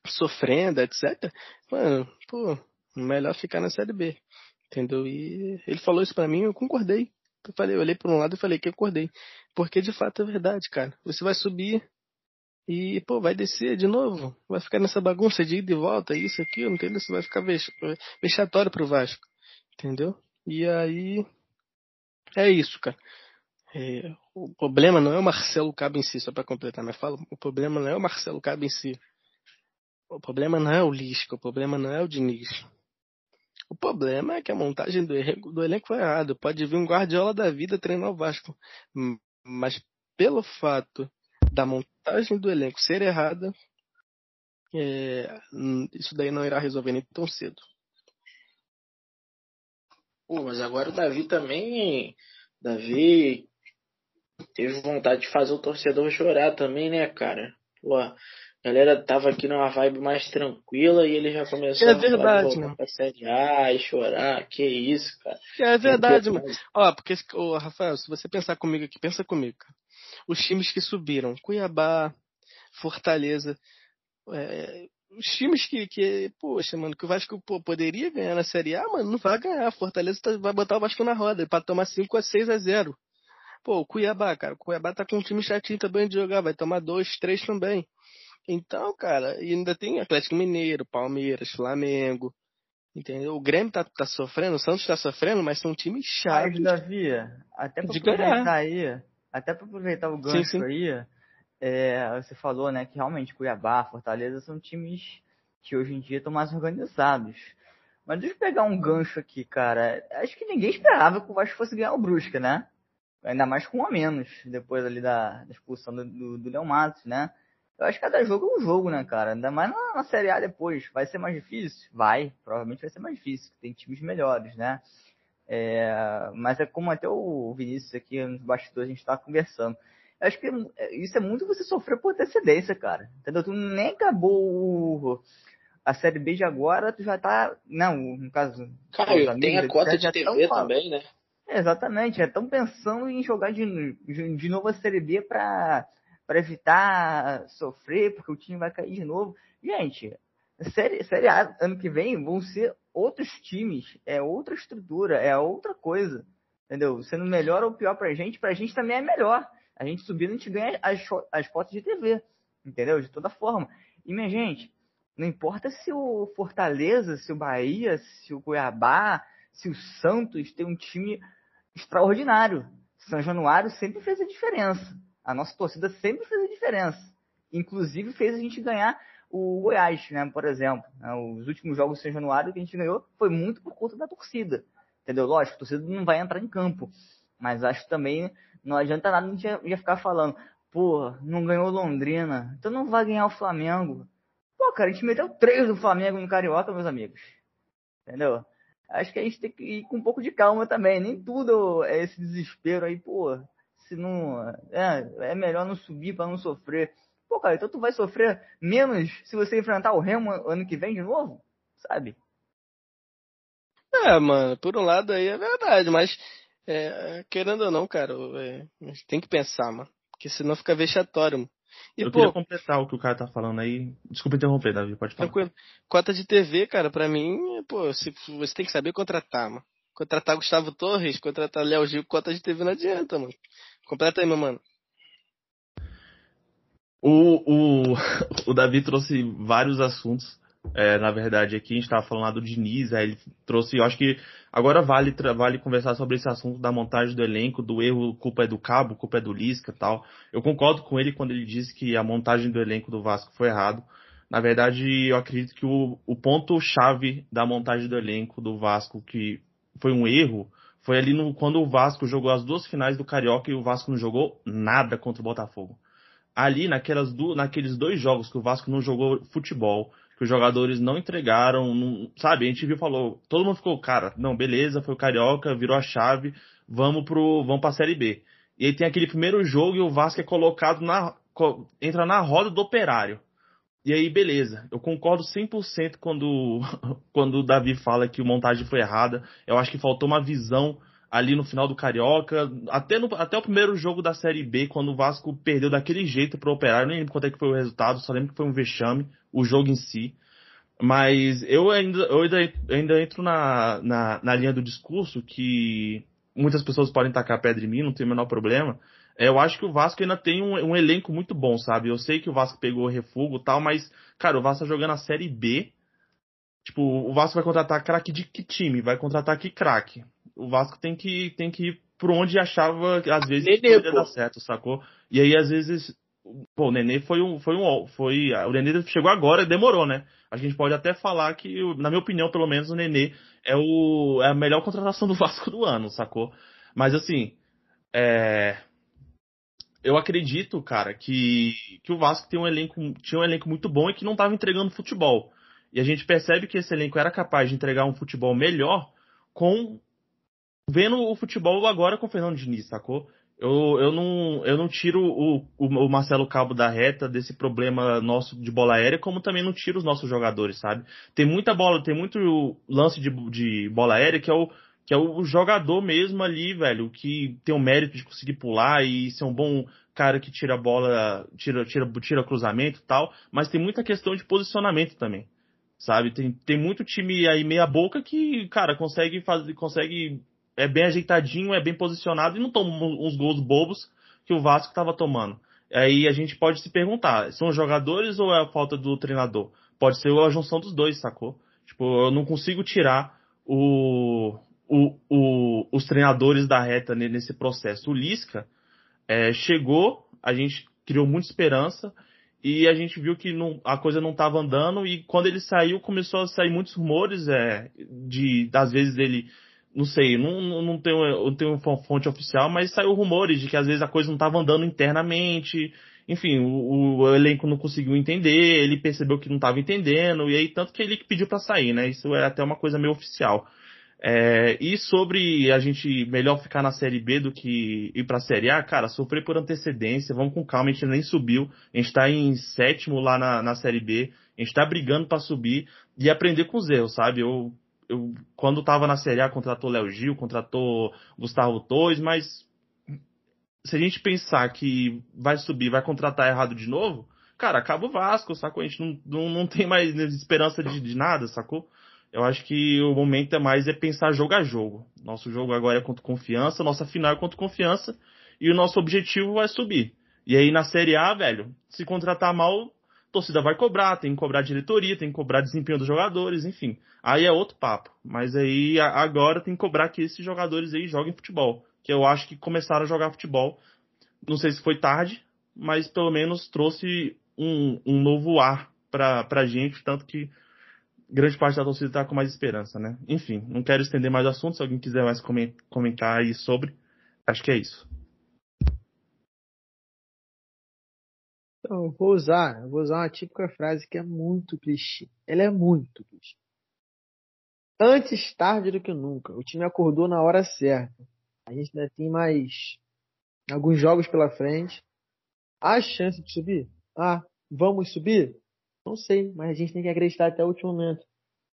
sofrendo, etc. Mano, pô, melhor ficar na Série B. Entendeu? E ele falou isso para mim, eu concordei. Eu falei, eu olhei para um lado e falei que acordei. Porque de fato é verdade, cara. Você vai subir e, pô, vai descer de novo. Vai ficar nessa bagunça de ida e volta, isso, aqui, não entendeu? Você vai ficar vex... vexatório pro Vasco. Entendeu? E aí. É isso, cara. É, o problema não é o Marcelo Cabo em si, só para completar minha fala. O problema não é o Marcelo Cabo em si. O problema não é o Lisca, o problema não é o Diniz. O problema é que a montagem do elenco, do elenco foi errada. Pode vir um Guardiola da vida treinar o Vasco. Mas pelo fato da montagem do elenco ser errada, é, isso daí não irá resolver nem tão cedo. Pô, mas agora o Davi também. Davi teve vontade de fazer o torcedor chorar também, né, cara? Pô, a galera tava aqui numa vibe mais tranquila e ele já começou é verdade, a pra Série A e chorar. Que isso, cara. É verdade, mano. Ó, porque, ô, Rafael, se você pensar comigo aqui, pensa comigo, cara. Os times que subiram, Cuiabá, Fortaleza, é, os times que, que, poxa, mano, que o Vasco pô, poderia ganhar na Série A, mano, não vai ganhar. Fortaleza tá, vai botar o Vasco na roda para tomar 5 a 6 a 0. Pô, o Cuiabá, cara, o Cuiabá tá com um time chatinho também de jogar, vai tomar 2, 3 também. Então, cara, e ainda tem Atlético Mineiro, Palmeiras, Flamengo. Entendeu? O Grêmio tá, tá sofrendo, o Santos tá sofrendo, mas são times chaves. Mas, Davi, até pra aproveitar aí, até pra aproveitar o gancho sim. aí, é, você falou, né, que realmente Cuiabá, Fortaleza são times que hoje em dia estão mais organizados. Mas deixa eu pegar um gancho aqui, cara. Acho que ninguém esperava que o Vasco fosse ganhar o Brusca, né? Ainda mais com um a menos, depois ali da, da expulsão do, do, do Leão Matos, né? Eu acho que cada jogo é um jogo, né, cara? Ainda mais na, na Série A depois. Vai ser mais difícil? Vai. Provavelmente vai ser mais difícil. Tem times melhores, né? É, mas é como até o Vinícius aqui nos bastidores a gente tava conversando. Eu acho que é- isso é muito você sofrer por antecedência, cara. Entendeu? Tu nem acabou o- a Série B de agora, tu já tá. Não, no caso. Caio, amigos, tem a cota de tão TV também, né? é, exatamente, já estão pensando em jogar de, de, novo a Série B para evitar sofrer, porque o time vai cair de novo. Gente, série, série A ano que vem vão ser outros times, é outra estrutura, é outra coisa. Entendeu? Sendo melhor ou pior pra gente, pra gente também é melhor. A gente subindo, a gente ganha as, as cotas de TV. Entendeu? De toda forma. E, minha gente, não importa se o Fortaleza, se o Bahia, se o Cuiabá, se o Santos tem um time extraordinário. São Januário sempre fez a diferença. A nossa torcida sempre fez a diferença. Inclusive fez a gente ganhar o Goiás, né? Por exemplo. né, Os últimos jogos de São Januário que a gente ganhou foi muito por conta da torcida. Entendeu? Lógico, a torcida não vai entrar em campo. Mas acho também não adianta nada a gente já ficar falando, pô, não ganhou Londrina, então não vai ganhar o Flamengo. Pô, cara, a gente meteu três do Flamengo no Carioca, meus amigos. Entendeu? Acho que a gente tem que ir com um pouco de calma também. Nem tudo é esse desespero aí, pô. Se não. É, é melhor não subir pra não sofrer. Pô, cara, então tu vai sofrer menos se você enfrentar o Remo ano que vem de novo? Sabe? É, mano, por um lado aí é verdade, mas é, querendo ou não, cara, é, a gente tem que pensar, mano. Porque senão fica vexatório, mano. E, eu pô, queria completar o que o cara tá falando aí. Desculpa interromper, Davi, pode falar. tranquilo. Cota de TV, cara, pra mim, pô, se- você tem que saber contratar, mano. Contratar Gustavo Torres, contratar Léo Gil, cota de TV não adianta, mano. Completa aí, meu mano. O, o, o Davi trouxe vários assuntos. é, na verdade, aqui a gente estava falando do Diniz, aí ele trouxe, eu acho que agora vale, vale conversar sobre esse assunto da montagem do elenco, do erro, culpa é do Cabo, culpa é do Lisca tal. Eu concordo com ele quando ele disse que a montagem do elenco do Vasco foi errado. Na verdade, eu acredito que o, o ponto-chave da montagem do elenco do Vasco, que foi um erro, foi ali no, quando o Vasco jogou as duas finais do Carioca e o Vasco não jogou nada contra o Botafogo ali naquelas du naqueles dois jogos que o Vasco não jogou futebol, que os jogadores não entregaram, não- sabe? A gente viu falou, todo mundo ficou, cara, não, beleza, foi o Carioca, virou a chave, vamos pro, vamos pra Série B. E aí tem aquele primeiro jogo e o Vasco é colocado na, entra na roda do operário. E aí, beleza. Eu concordo 100% quando, quando o Davi fala que a montagem foi errada. Eu acho que faltou uma visão ali no final do Carioca. Até, no, até o primeiro jogo da Série B, quando o Vasco perdeu daquele jeito pro Operário. Eu nem lembro quanto é que foi o resultado, só lembro que foi um vexame, o jogo em si. Mas eu ainda, eu ainda, ainda entro na, na, na linha do discurso que muitas pessoas podem tacar pedra em mim, não tem o menor problema. Eu acho que o Vasco ainda tem um, um elenco muito bom, sabe? Eu sei que o Vasco pegou refugo e tal, mas, cara, o Vasco tá jogando a Série B. Tipo, o Vasco vai contratar craque de que time? Vai contratar que craque? O Vasco tem que, tem que ir por onde achava, às vezes, que Nenê, poderia pô. dar certo, sacou? E aí, às vezes, pô, o Nenê foi um, foi um, foi, o Nenê chegou agora, demorou, né? A gente pode até falar que, na minha opinião, pelo menos, o Nenê é, o, é a melhor contratação do Vasco do ano, sacou? Mas assim, é, eu acredito, cara, que, que o Vasco tem um elenco, tinha um elenco muito bom e que não estava entregando futebol. E a gente percebe que esse elenco era capaz de entregar um futebol melhor com vendo o futebol agora com o Fernando Diniz, sacou? Eu, eu, não, eu não tiro o, o, Marcelo Cabo da reta desse problema nosso de bola aérea, como também não tiro os nossos jogadores, sabe? Tem muita bola, tem muito lance de, de bola aérea que é o que é o jogador mesmo ali, velho, que tem o mérito de conseguir pular e ser um bom cara que tira a bola, tira, tira, tira cruzamento e tal, mas tem muita questão de posicionamento também, sabe? Tem, tem muito time aí meia boca que, cara, consegue fazer, consegue, é bem ajeitadinho, é bem posicionado e não toma uns gols bobos que o Vasco tava tomando. Aí a gente pode se perguntar, são os jogadores ou é a falta do treinador? Pode ser a junção dos dois, sacou? Tipo, eu não consigo tirar o, o, o, os treinadores da reta nesse processo. O Lisca é, chegou, a gente criou muita esperança e a gente viu que não, a coisa não estava andando e quando ele saiu começou a sair muitos rumores é, de às vezes ele não sei, não, não, tenho, não tenho fonte oficial, mas saiu rumores de que às vezes a coisa não estava andando internamente, enfim, o, o, elenco não conseguiu entender, ele percebeu que não estava entendendo, e aí tanto que ele pediu para sair, né? Isso é até uma coisa meio oficial. É, e sobre a gente melhor ficar na Série B do que ir para a Série A, cara, sofrer por antecedência, vamos com calma, a gente nem subiu, a gente está em sétimo lá na, na Série B, a gente está brigando para subir e aprender com os erros, sabe? Eu, eu quando estava na Série A, contratou Léo Gil, contratou Gustavo Torres, mas se a gente pensar que vai subir, vai contratar errado de novo, cara, acaba o Vasco, sacou? A gente não, não, não tem mais esperança de, de nada, sacou? Eu acho que o momento é mais é pensar jogo a jogo. Nosso jogo agora é contra confiança, nossa final é contra confiança, e o nosso objetivo vai subir. E aí na Série A, velho, se contratar mal, torcida vai cobrar, tem que cobrar diretoria, tem que cobrar desempenho dos jogadores, enfim. Aí é outro papo. Mas aí agora tem que cobrar que esses jogadores aí joguem futebol que eu acho que começaram a jogar futebol. Não sei se foi tarde, mas pelo menos trouxe um, um novo ar para a gente, tanto que grande parte da torcida está com mais esperança, né? Enfim, não quero estender mais o assunto, se alguém quiser mais comentar aí sobre, acho que é isso. Então, vou usar, vou usar uma típica frase que é muito clichê. Ela é muito clichê. Antes tarde do que nunca. O time acordou na hora certa. A gente ainda tem mais alguns jogos pela frente. Há chance de subir? Ah, vamos subir? Não sei, mas a gente tem que acreditar até o último momento.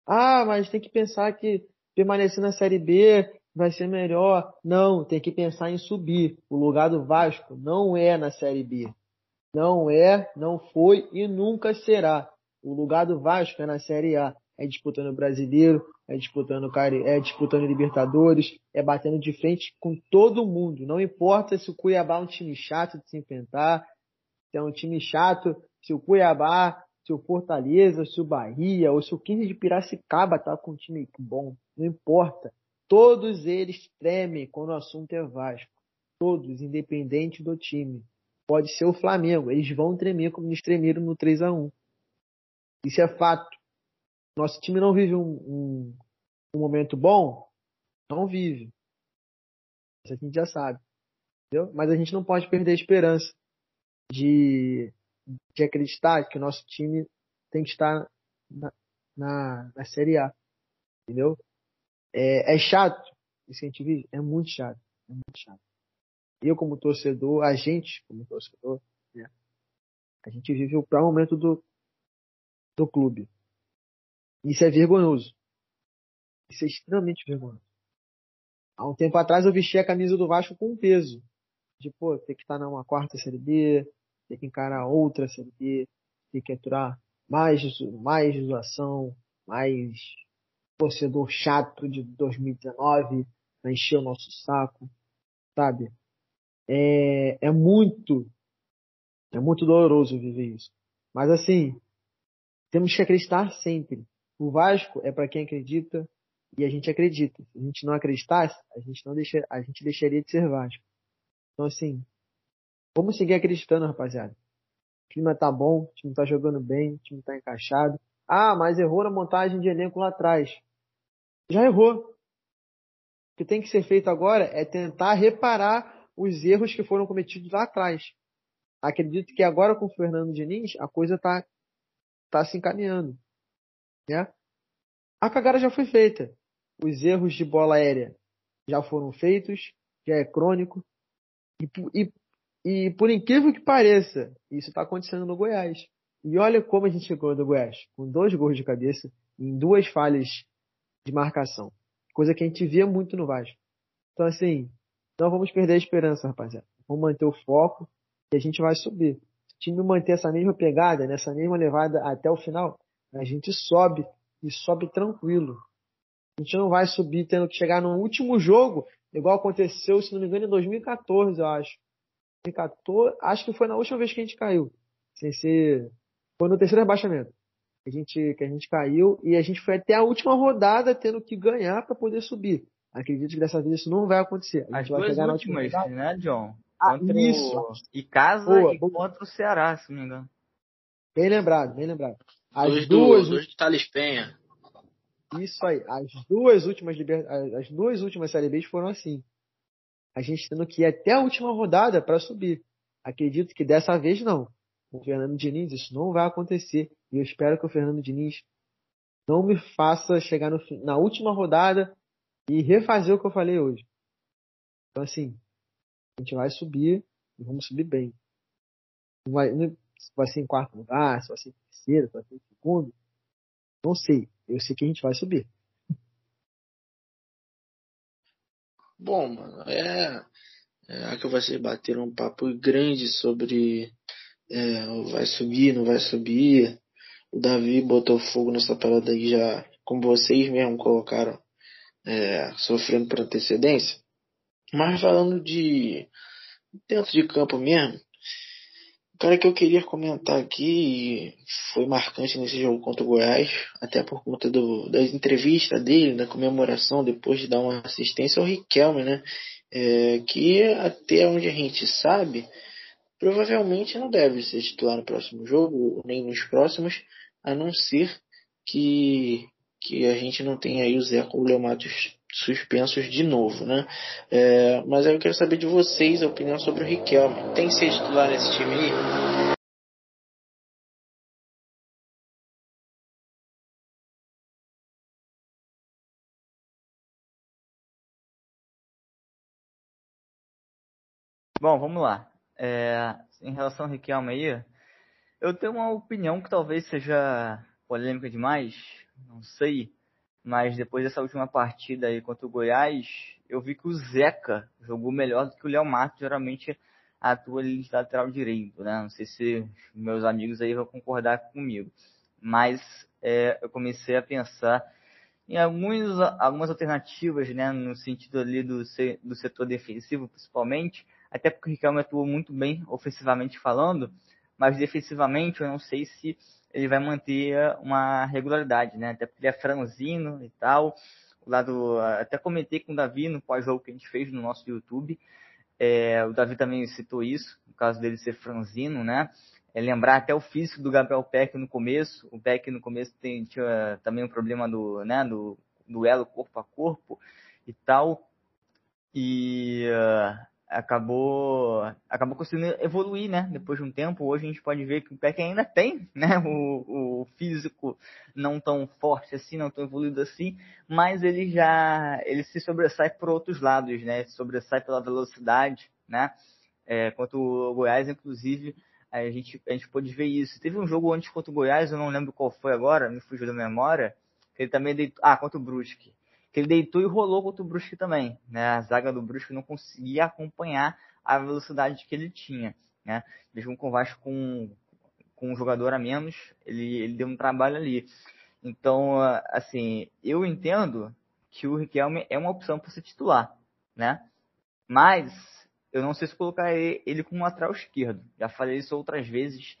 Ah, mas tem que pensar que permanecer na Série B vai ser melhor. Não, tem que pensar em subir. O lugar do Vasco não é na Série B. Não é, não foi e nunca será. O lugar do Vasco é na Série A. É disputando o Brasileiro, é disputando, é disputando Libertadores, é batendo de frente com todo mundo. Não importa se o Cuiabá é um time chato de se enfrentar, se é um time chato, se o Cuiabá, se o Fortaleza, se o Bahia, ou se o 15 de Piracicaba tá com um time bom. Não importa. Todos eles tremem quando o assunto é Vasco. Todos, independente do time. Pode ser o Flamengo. Eles vão tremer como eles tremeram no 3 a 1 Isso é fato. Nosso time não vive um, um, um momento bom? Não vive. Isso a gente já sabe. Entendeu? Mas a gente não pode perder a esperança de, de acreditar que o nosso time tem que estar na, na, na Série A. Entendeu? É, é chato. Isso que a gente vive é muito chato. É muito chato. Eu, como torcedor, a gente, como torcedor, né? a gente vive o pior momento do, do clube. Isso é vergonhoso. Isso é extremamente vergonhoso. Há um tempo atrás eu vesti a camisa do Vasco com peso. De, pô, ter que estar numa quarta Série B, ter que encarar outra B, ter que aturar mais, mais zoação, mais torcedor chato de 2019 pra encher o nosso saco, sabe? É, é muito, é muito doloroso viver isso. Mas assim, temos que acreditar sempre. O Vasco é para quem acredita e a gente acredita. Se a gente não acreditasse, a gente não deixa, a gente deixaria de ser Vasco. Então assim, vamos seguir acreditando, rapaziada. O time tá bom, o time tá jogando bem, o time tá encaixado. Ah, mas errou na montagem de elenco lá atrás. Já errou. O que tem que ser feito agora é tentar reparar os erros que foram cometidos lá atrás. Acredito que agora com o Fernando Diniz a coisa tá, tá se encaminhando né? A cagada já foi feita. Os erros de bola aérea já foram feitos, já é crônico. E, e, e por incrível que pareça, isso está acontecendo no Goiás. E olha como a gente chegou do Goiás, com dois gols de cabeça em duas falhas de marcação. Coisa que a gente via muito no Vasco. Então, assim, não vamos perder a esperança, rapaziada. Vamos manter o foco e a gente vai subir. Se o time manter essa mesma pegada, nessa mesma levada até o final, a gente sobe e sobe tranquilo. A gente não vai subir tendo que chegar no último jogo, igual aconteceu, se não me engano, em 2014, eu acho. 2014, acho que foi na última vez que a gente caiu. Sem ser. Foi no terceiro rebaixamento. a gente, que a gente caiu e a gente foi até a última rodada tendo que ganhar para poder subir. Acredito que dessa vez isso não vai acontecer. As duas últimas, né, John? Ah, contra isso. O... E casa Boa, e boa. contra o Ceará, se não me engano. Bem lembrado, bem lembrado. As Dois duas, dois do Thales Penha. isso aí, as duas últimas liber... as duas últimas Série Bs foram assim. A gente tendo que ir até a última rodada para subir. Acredito que dessa vez não. Com o Fernando Diniz isso não vai acontecer e eu espero que o Fernando Diniz não me faça chegar no na última rodada e refazer o que eu falei hoje. Então assim, a gente vai subir e vamos subir bem. Vai, vai ser em quarto lugar, se vai ser em terceiro, se vai ser em segundo. Não sei. Eu sei que a gente vai subir. Bom, mano, é, é que vocês bateram um papo grande sobre é, vai subir, não vai subir. O Davi botou fogo nessa parada aí já, como vocês mesmo colocaram, é, sofrendo por antecedência. Mas falando de dentro de campo mesmo, o cara que eu queria comentar aqui foi marcante nesse jogo contra o Goiás, até por conta do, das entrevistas dele, da comemoração depois de dar uma assistência ao Riquelme, né? É, que até onde a gente sabe, provavelmente não deve ser titular no próximo jogo, nem nos próximos, a não ser que, que a gente não tenha aí o Zé com o Leo suspensos de novo, né? É, mas aí eu quero saber de vocês a opinião sobre o Riquelme. Tem que ser titular nesse time aí? Bom, vamos lá. É, em relação ao Riquelme aí, eu tenho uma opinião que talvez seja polêmica demais, não sei, mas depois dessa última partida aí contra o Goiás, eu vi que o Zeca jogou melhor do que o Léo Matos, geralmente atua ali de lateral direito, né? Não sei se meus amigos aí vão concordar comigo, mas é, eu comecei a pensar em alguns, algumas alternativas, né, no sentido ali do, do setor defensivo, principalmente, até porque o Riquelme atuou muito bem ofensivamente falando, mas defensivamente eu não sei se ele vai manter uma regularidade, né? Até porque ele é franzino e tal. O lado, até comentei com o Davi no pós-jogo que a gente fez no nosso YouTube. É, o Davi também citou isso, no caso dele ser franzino, né? É lembrar até o físico do Gabriel Peck no começo. O Peck no começo tem, tinha também um problema do, né, do duelo corpo a corpo e tal. E uh, acabou acabou conseguindo evoluir, né? Depois de um tempo, hoje a gente pode ver que o Peck ainda tem, né? O, o físico não tão forte assim, não tão evoluído assim, mas ele já ele se sobressai por outros lados, né? Se sobressai pela velocidade, né? É, quanto o Goiás, inclusive, a gente a gente pôde ver isso. Teve um jogo antes contra o Goiás, eu não lembro qual foi agora, me fugiu da memória. Ele também deitou, ah, contra o Brusque que ele deitou e rolou contra o Brusque também, né? A zaga do Brusque não conseguia acompanhar a velocidade que ele tinha, né? Mesmo com o Vasco com, com um jogador a menos, ele, ele deu um trabalho ali. Então, assim, eu entendo que o Riquelme é uma opção para ser titular, né? Mas eu não sei se colocar ele como lateral esquerdo. Já falei isso outras vezes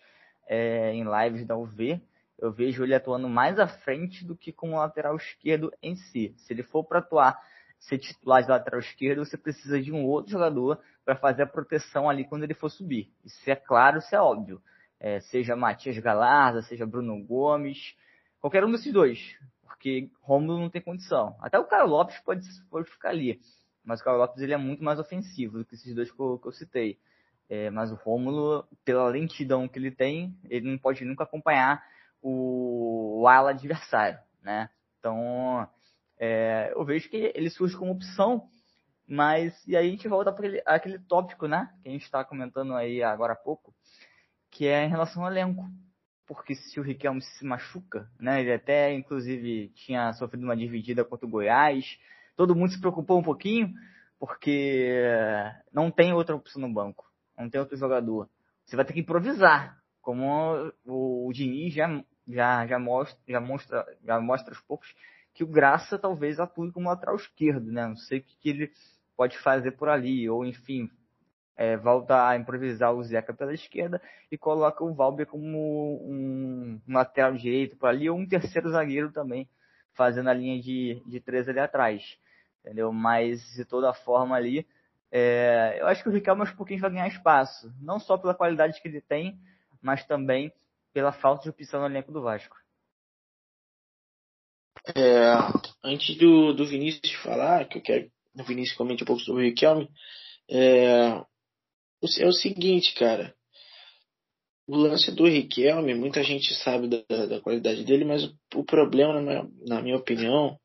é, em lives da UV eu vejo ele atuando mais à frente do que como lateral esquerdo em si. Se ele for para atuar, ser titular de lateral esquerdo, você precisa de um outro jogador para fazer a proteção ali quando ele for subir. Isso é claro, isso é óbvio. É, seja Matias Galarza, seja Bruno Gomes, qualquer um desses dois, porque Romulo não tem condição. Até o Carlos Lopes pode, pode ficar ali, mas o Carlos Lopes ele é muito mais ofensivo do que esses dois que eu, que eu citei. É, mas o Rômulo, pela lentidão que ele tem, ele não pode nunca acompanhar o, o ala adversário, né? Então, é, eu vejo que ele surge como opção, mas e aí a gente volta para aquele, tópico, né? Que a gente estava comentando aí agora há pouco, que é em relação ao elenco. Porque se o Riquelme se machuca, né? Ele até, inclusive, tinha sofrido uma dividida contra o Goiás. Todo mundo se preocupou um pouquinho, porque não tem outra opção no banco. Não tem outro jogador. Você vai ter que improvisar. Como o, o Diniz já, já, já, mostra, já, mostra, já mostra aos poucos que o Graça talvez atue como lateral esquerdo, né? Não sei o que, que ele pode fazer por ali, ou enfim, é, volta a improvisar o Zeca pela esquerda e coloca o Valber como um, um lateral direito para ali ou um terceiro zagueiro também, fazendo a linha de, de três ali atrás. Entendeu? Mas de toda forma ali, é, eu acho que o Riquelme aos pouquinhos vai ganhar espaço. Não só pela qualidade que ele tem, mas também pela falta de opção no elenco do Vasco. É, antes do, do Vinícius falar, que eu quero o Vinícius comente um pouco sobre o Riquelme, é, é o seguinte, cara. O lance do Riquelme, muita gente sabe da, da qualidade dele, mas o, o problema, na minha, na minha opinião,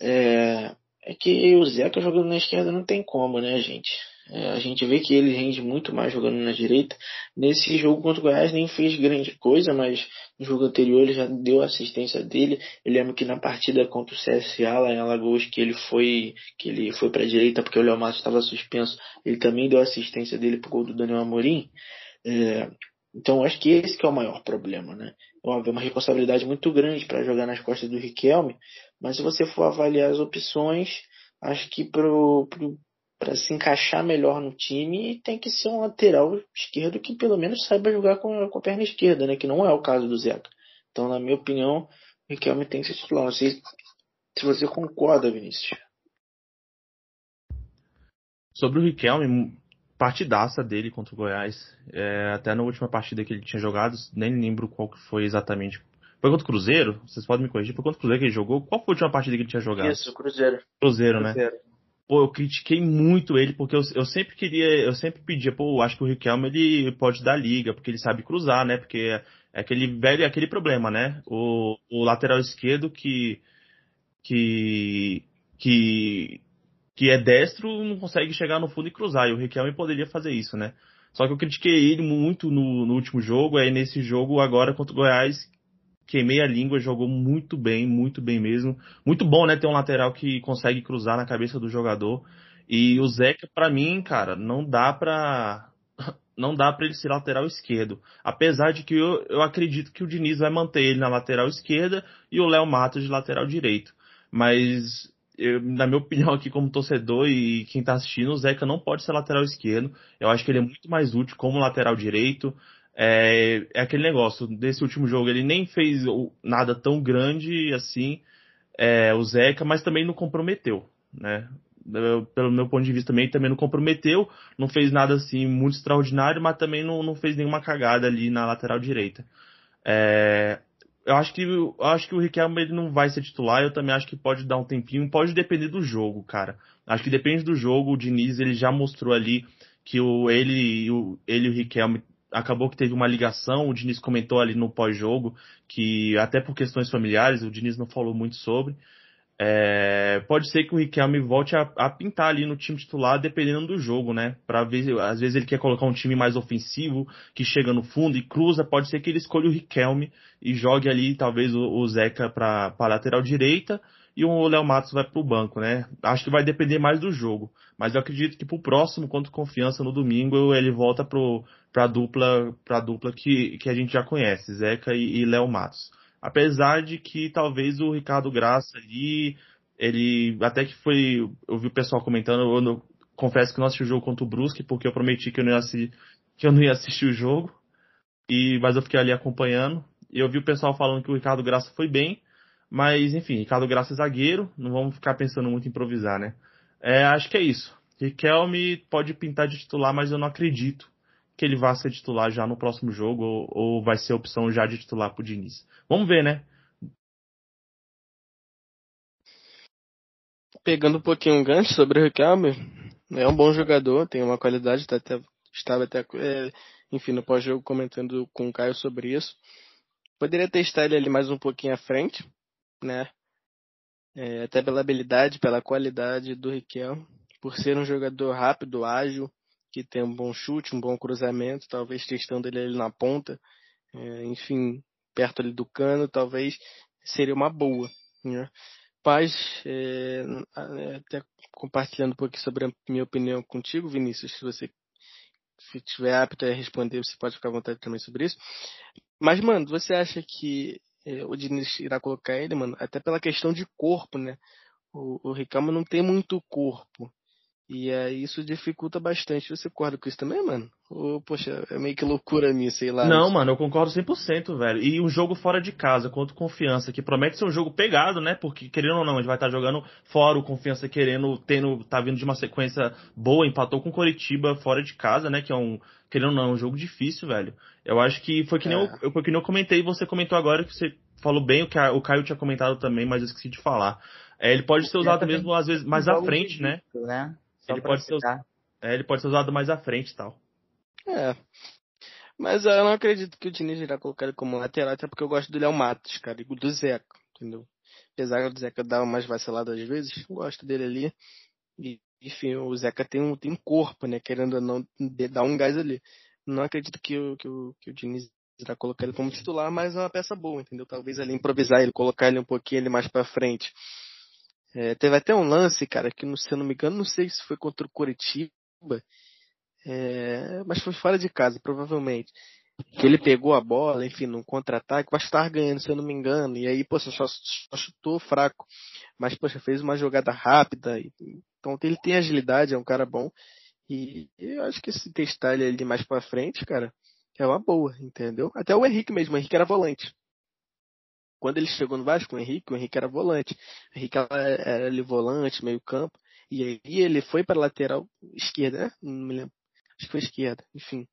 é, é que o Zeca jogando na esquerda não tem como, né, gente? É, a gente vê que ele rende muito mais jogando na direita. Nesse jogo contra o Goiás nem fez grande coisa, mas no jogo anterior ele já deu assistência dele. Eu lembro que na partida contra o CSA lá em Alagoas que ele foi que ele foi para a direita porque o Léo Matos estava suspenso. Ele também deu assistência dele pro gol do Daniel Amorim. É, então acho que esse que é o maior problema, né? Óbvio, é uma responsabilidade muito grande para jogar nas costas do Riquelme, mas se você for avaliar as opções, acho que para se encaixar melhor no time tem que ser um lateral esquerdo que pelo menos saiba jogar com, com a perna esquerda, né? Que não é o caso do Zeca. Então, na minha opinião, o Riquelme tem que ser titular. Não sei se você concorda, Vinícius. Sobre o Riquelme, partidaça dele contra o Goiás. É, até na última partida que ele tinha jogado, nem lembro qual que foi exatamente. Foi contra o Cruzeiro? Vocês podem me corrigir. Foi contra o Cruzeiro que ele jogou? Qual foi a última partida que ele tinha jogado? Isso, Cruzeiro. Cruzeiro, né? Cruzeiro. Pô, eu critiquei muito ele, porque eu, eu sempre queria, eu sempre pedia, pô, acho que o Riquelme ele pode dar liga, porque ele sabe cruzar, né? Porque é, é aquele velho, é aquele problema, né? O, o lateral esquerdo que, que, que que é destro, não consegue chegar no fundo e cruzar. E o Riquelme poderia fazer isso, né? Só que eu critiquei ele muito no, no último jogo, aí nesse jogo agora contra o Goiás, queimei a língua, jogou muito bem, muito bem mesmo. Muito bom, né, ter um lateral que consegue cruzar na cabeça do jogador. E o Zeca, para mim, cara, não dá pra não dá para ele ser lateral esquerdo. Apesar de que eu, eu acredito que o Diniz vai manter ele na lateral esquerda e o Léo Matos de lateral direito. Mas eu, na minha opinião aqui como torcedor e quem está assistindo, o Zeca não pode ser lateral esquerdo. Eu acho que ele é muito mais útil como lateral direito. É, é aquele negócio, desse último jogo ele nem fez nada tão grande assim, é, o Zeca, mas também não comprometeu, né? Eu, pelo meu ponto de vista também, também não comprometeu, não fez nada assim muito extraordinário, mas também não, não fez nenhuma cagada ali na lateral direita. É, eu acho que eu acho que o Riquelme ele não vai ser titular, eu também acho que pode dar um tempinho, pode depender do jogo, cara. Acho que depende do jogo, o Diniz ele já mostrou ali que o ele o ele e o Riquelme acabou que teve uma ligação, o Diniz comentou ali no pós-jogo que até por questões familiares, o Diniz não falou muito sobre, é, pode ser que o Riquelme volte a, a, pintar ali no time titular, dependendo do jogo, né? Para ver, às vezes ele quer colocar um time mais ofensivo, que chega no fundo e cruza. Pode ser que ele escolha o Riquelme e jogue ali, talvez, o, o Zeca para lateral direita e o Léo Matos vai para o banco, né? Acho que vai depender mais do jogo. Mas eu acredito que para o próximo, contra Confiança no domingo, ele volta para a dupla, pra dupla que, que a gente já conhece, Zeca e, e Léo Matos. Apesar de que talvez o Ricardo Graça ali, ele até que foi, eu vi o pessoal comentando, eu não, confesso que não assisti o jogo contra o Brusque, porque eu prometi que eu não ia assistir, que eu não ia assistir o jogo. E, mas eu fiquei ali acompanhando. E eu vi o pessoal falando que o Ricardo Graça foi bem. Mas, enfim, Ricardo Graça é zagueiro. Não vamos ficar pensando muito em improvisar, né? É, acho que é isso. Riquelme pode pintar de titular, mas eu não acredito que ele vá ser titular já no próximo jogo ou, ou vai ser opção já de titular pro Diniz. Vamos ver, né? Pegando um pouquinho um gancho sobre o Riquelme, é um bom jogador, tem uma qualidade, tá até, estava até, é, enfim, no pós-jogo comentando com o Caio sobre isso. Poderia testar ele ali mais um pouquinho à frente, né? É, até pela habilidade, pela qualidade do Riquelme, por ser um jogador rápido, ágil, que tem um bom chute, um bom cruzamento, talvez testando ele ali na ponta, é, enfim, perto ali do cano, talvez seria uma boa. Né? Mas, é, até compartilhando um pouquinho sobre a minha opinião contigo, Vinícius, se você se tiver apto a responder, você pode ficar à vontade também sobre isso. Mas, mano, você acha que é, o Diniz irá colocar ele, mano, até pela questão de corpo, né? O, o Ricardo não tem muito corpo. E aí isso dificulta bastante. Você concorda com isso também, mano? Ou, poxa, é meio que loucura minha, sei lá. Não, mano, eu concordo 100%, velho. E um jogo fora de casa, contra confiança, que promete ser um jogo pegado, né? Porque, querendo ou não, a gente vai estar jogando fora o confiança querendo, tendo, tá vindo de uma sequência boa, empatou com Coritiba fora de casa, né? Que é um, querendo ou não, é um jogo difícil, velho. Eu acho que foi que nem, é. eu, foi que nem eu comentei e você comentou agora que você falou bem o que a, o Caio tinha comentado também, mas eu esqueci de falar. É, ele pode ser usado mesmo, às vezes, mais à frente, né? né? Ele pode, ser, é, ele pode ser usado mais à frente e tal. É. Mas eu não acredito que o Diniz irá colocar ele como lateral, até porque eu gosto do Léo Matos, cara, e do Zeca, entendeu? Apesar do Zeca dar umas vaciladas às vezes, eu gosto dele ali. E, enfim, o Zeca tem um, tem um corpo, né? Querendo ou não dar um gás ali. Não acredito que o, que o, que o Diniz irá colocar ele como titular, mas é uma peça boa, entendeu? Talvez ali improvisar ele, colocar ele um pouquinho ele mais pra frente. É, teve até um lance, cara, que se eu não me engano, não sei se foi contra o Curitiba, é, mas foi fora de casa, provavelmente. Que ele pegou a bola, enfim, num contra-ataque, vai estar ganhando, se eu não me engano. E aí, poxa, só, só chutou fraco. Mas, poxa, fez uma jogada rápida. E, então ele tem agilidade, é um cara bom. E eu acho que se testar ele ali mais pra frente, cara, é uma boa, entendeu? Até o Henrique mesmo, o Henrique era volante. Quando ele chegou no Vasco, o Henrique, o Henrique era volante. O Henrique era ali volante, meio campo. E aí ele foi para lateral esquerda, né? Não me lembro. Acho que foi esquerda, enfim.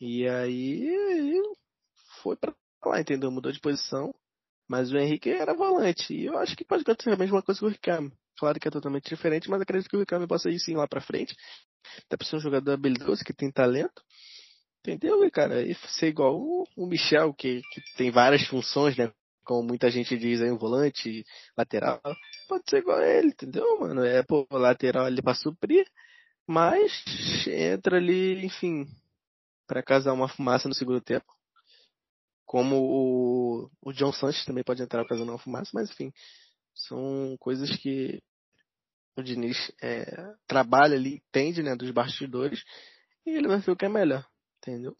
E aí foi para lá, entendeu? Mudou de posição. Mas o Henrique era volante. E eu acho que pode acontecer a mesma coisa com o Ricardo. Claro que é totalmente diferente, mas acredito que o Ricardo possa ir sim lá para frente. Até para ser um jogador habilidoso que tem talento. Entendeu, cara? E ser igual o Michel, que, que tem várias funções, né? Como muita gente diz aí, um volante, lateral, pode ser igual a ele, entendeu, mano? É, pô, lateral ali pra suprir, mas entra ali, enfim, para casar uma fumaça no segundo tempo. Como o, o John Sanches também pode entrar casando uma fumaça, mas enfim, são coisas que o Diniz é, trabalha ali, entende, né, dos bastidores, e ele vai ver o que é melhor, entendeu?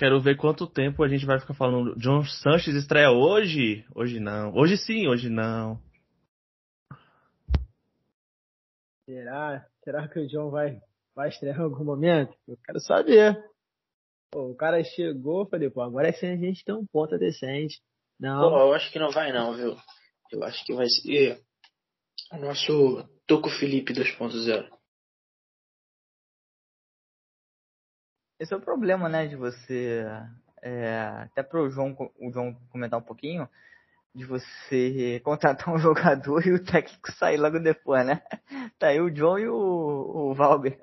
Quero ver quanto tempo a gente vai ficar falando. John Sanches estreia hoje? Hoje não. Hoje sim, hoje não. Será? Será que o John vai, vai estrear em algum momento? Eu quero saber. Pô, o cara chegou, falei, pô, agora é sem a gente ter um ponta decente. Não. Pô, eu acho que não vai não, viu? Eu acho que vai ser o nosso Toco Felipe 2.0. Esse é o problema, né, de você. É, até para o João, o João comentar um pouquinho, de você contratar um jogador e o técnico sair logo depois, né? Tá aí o João e o, o Valber.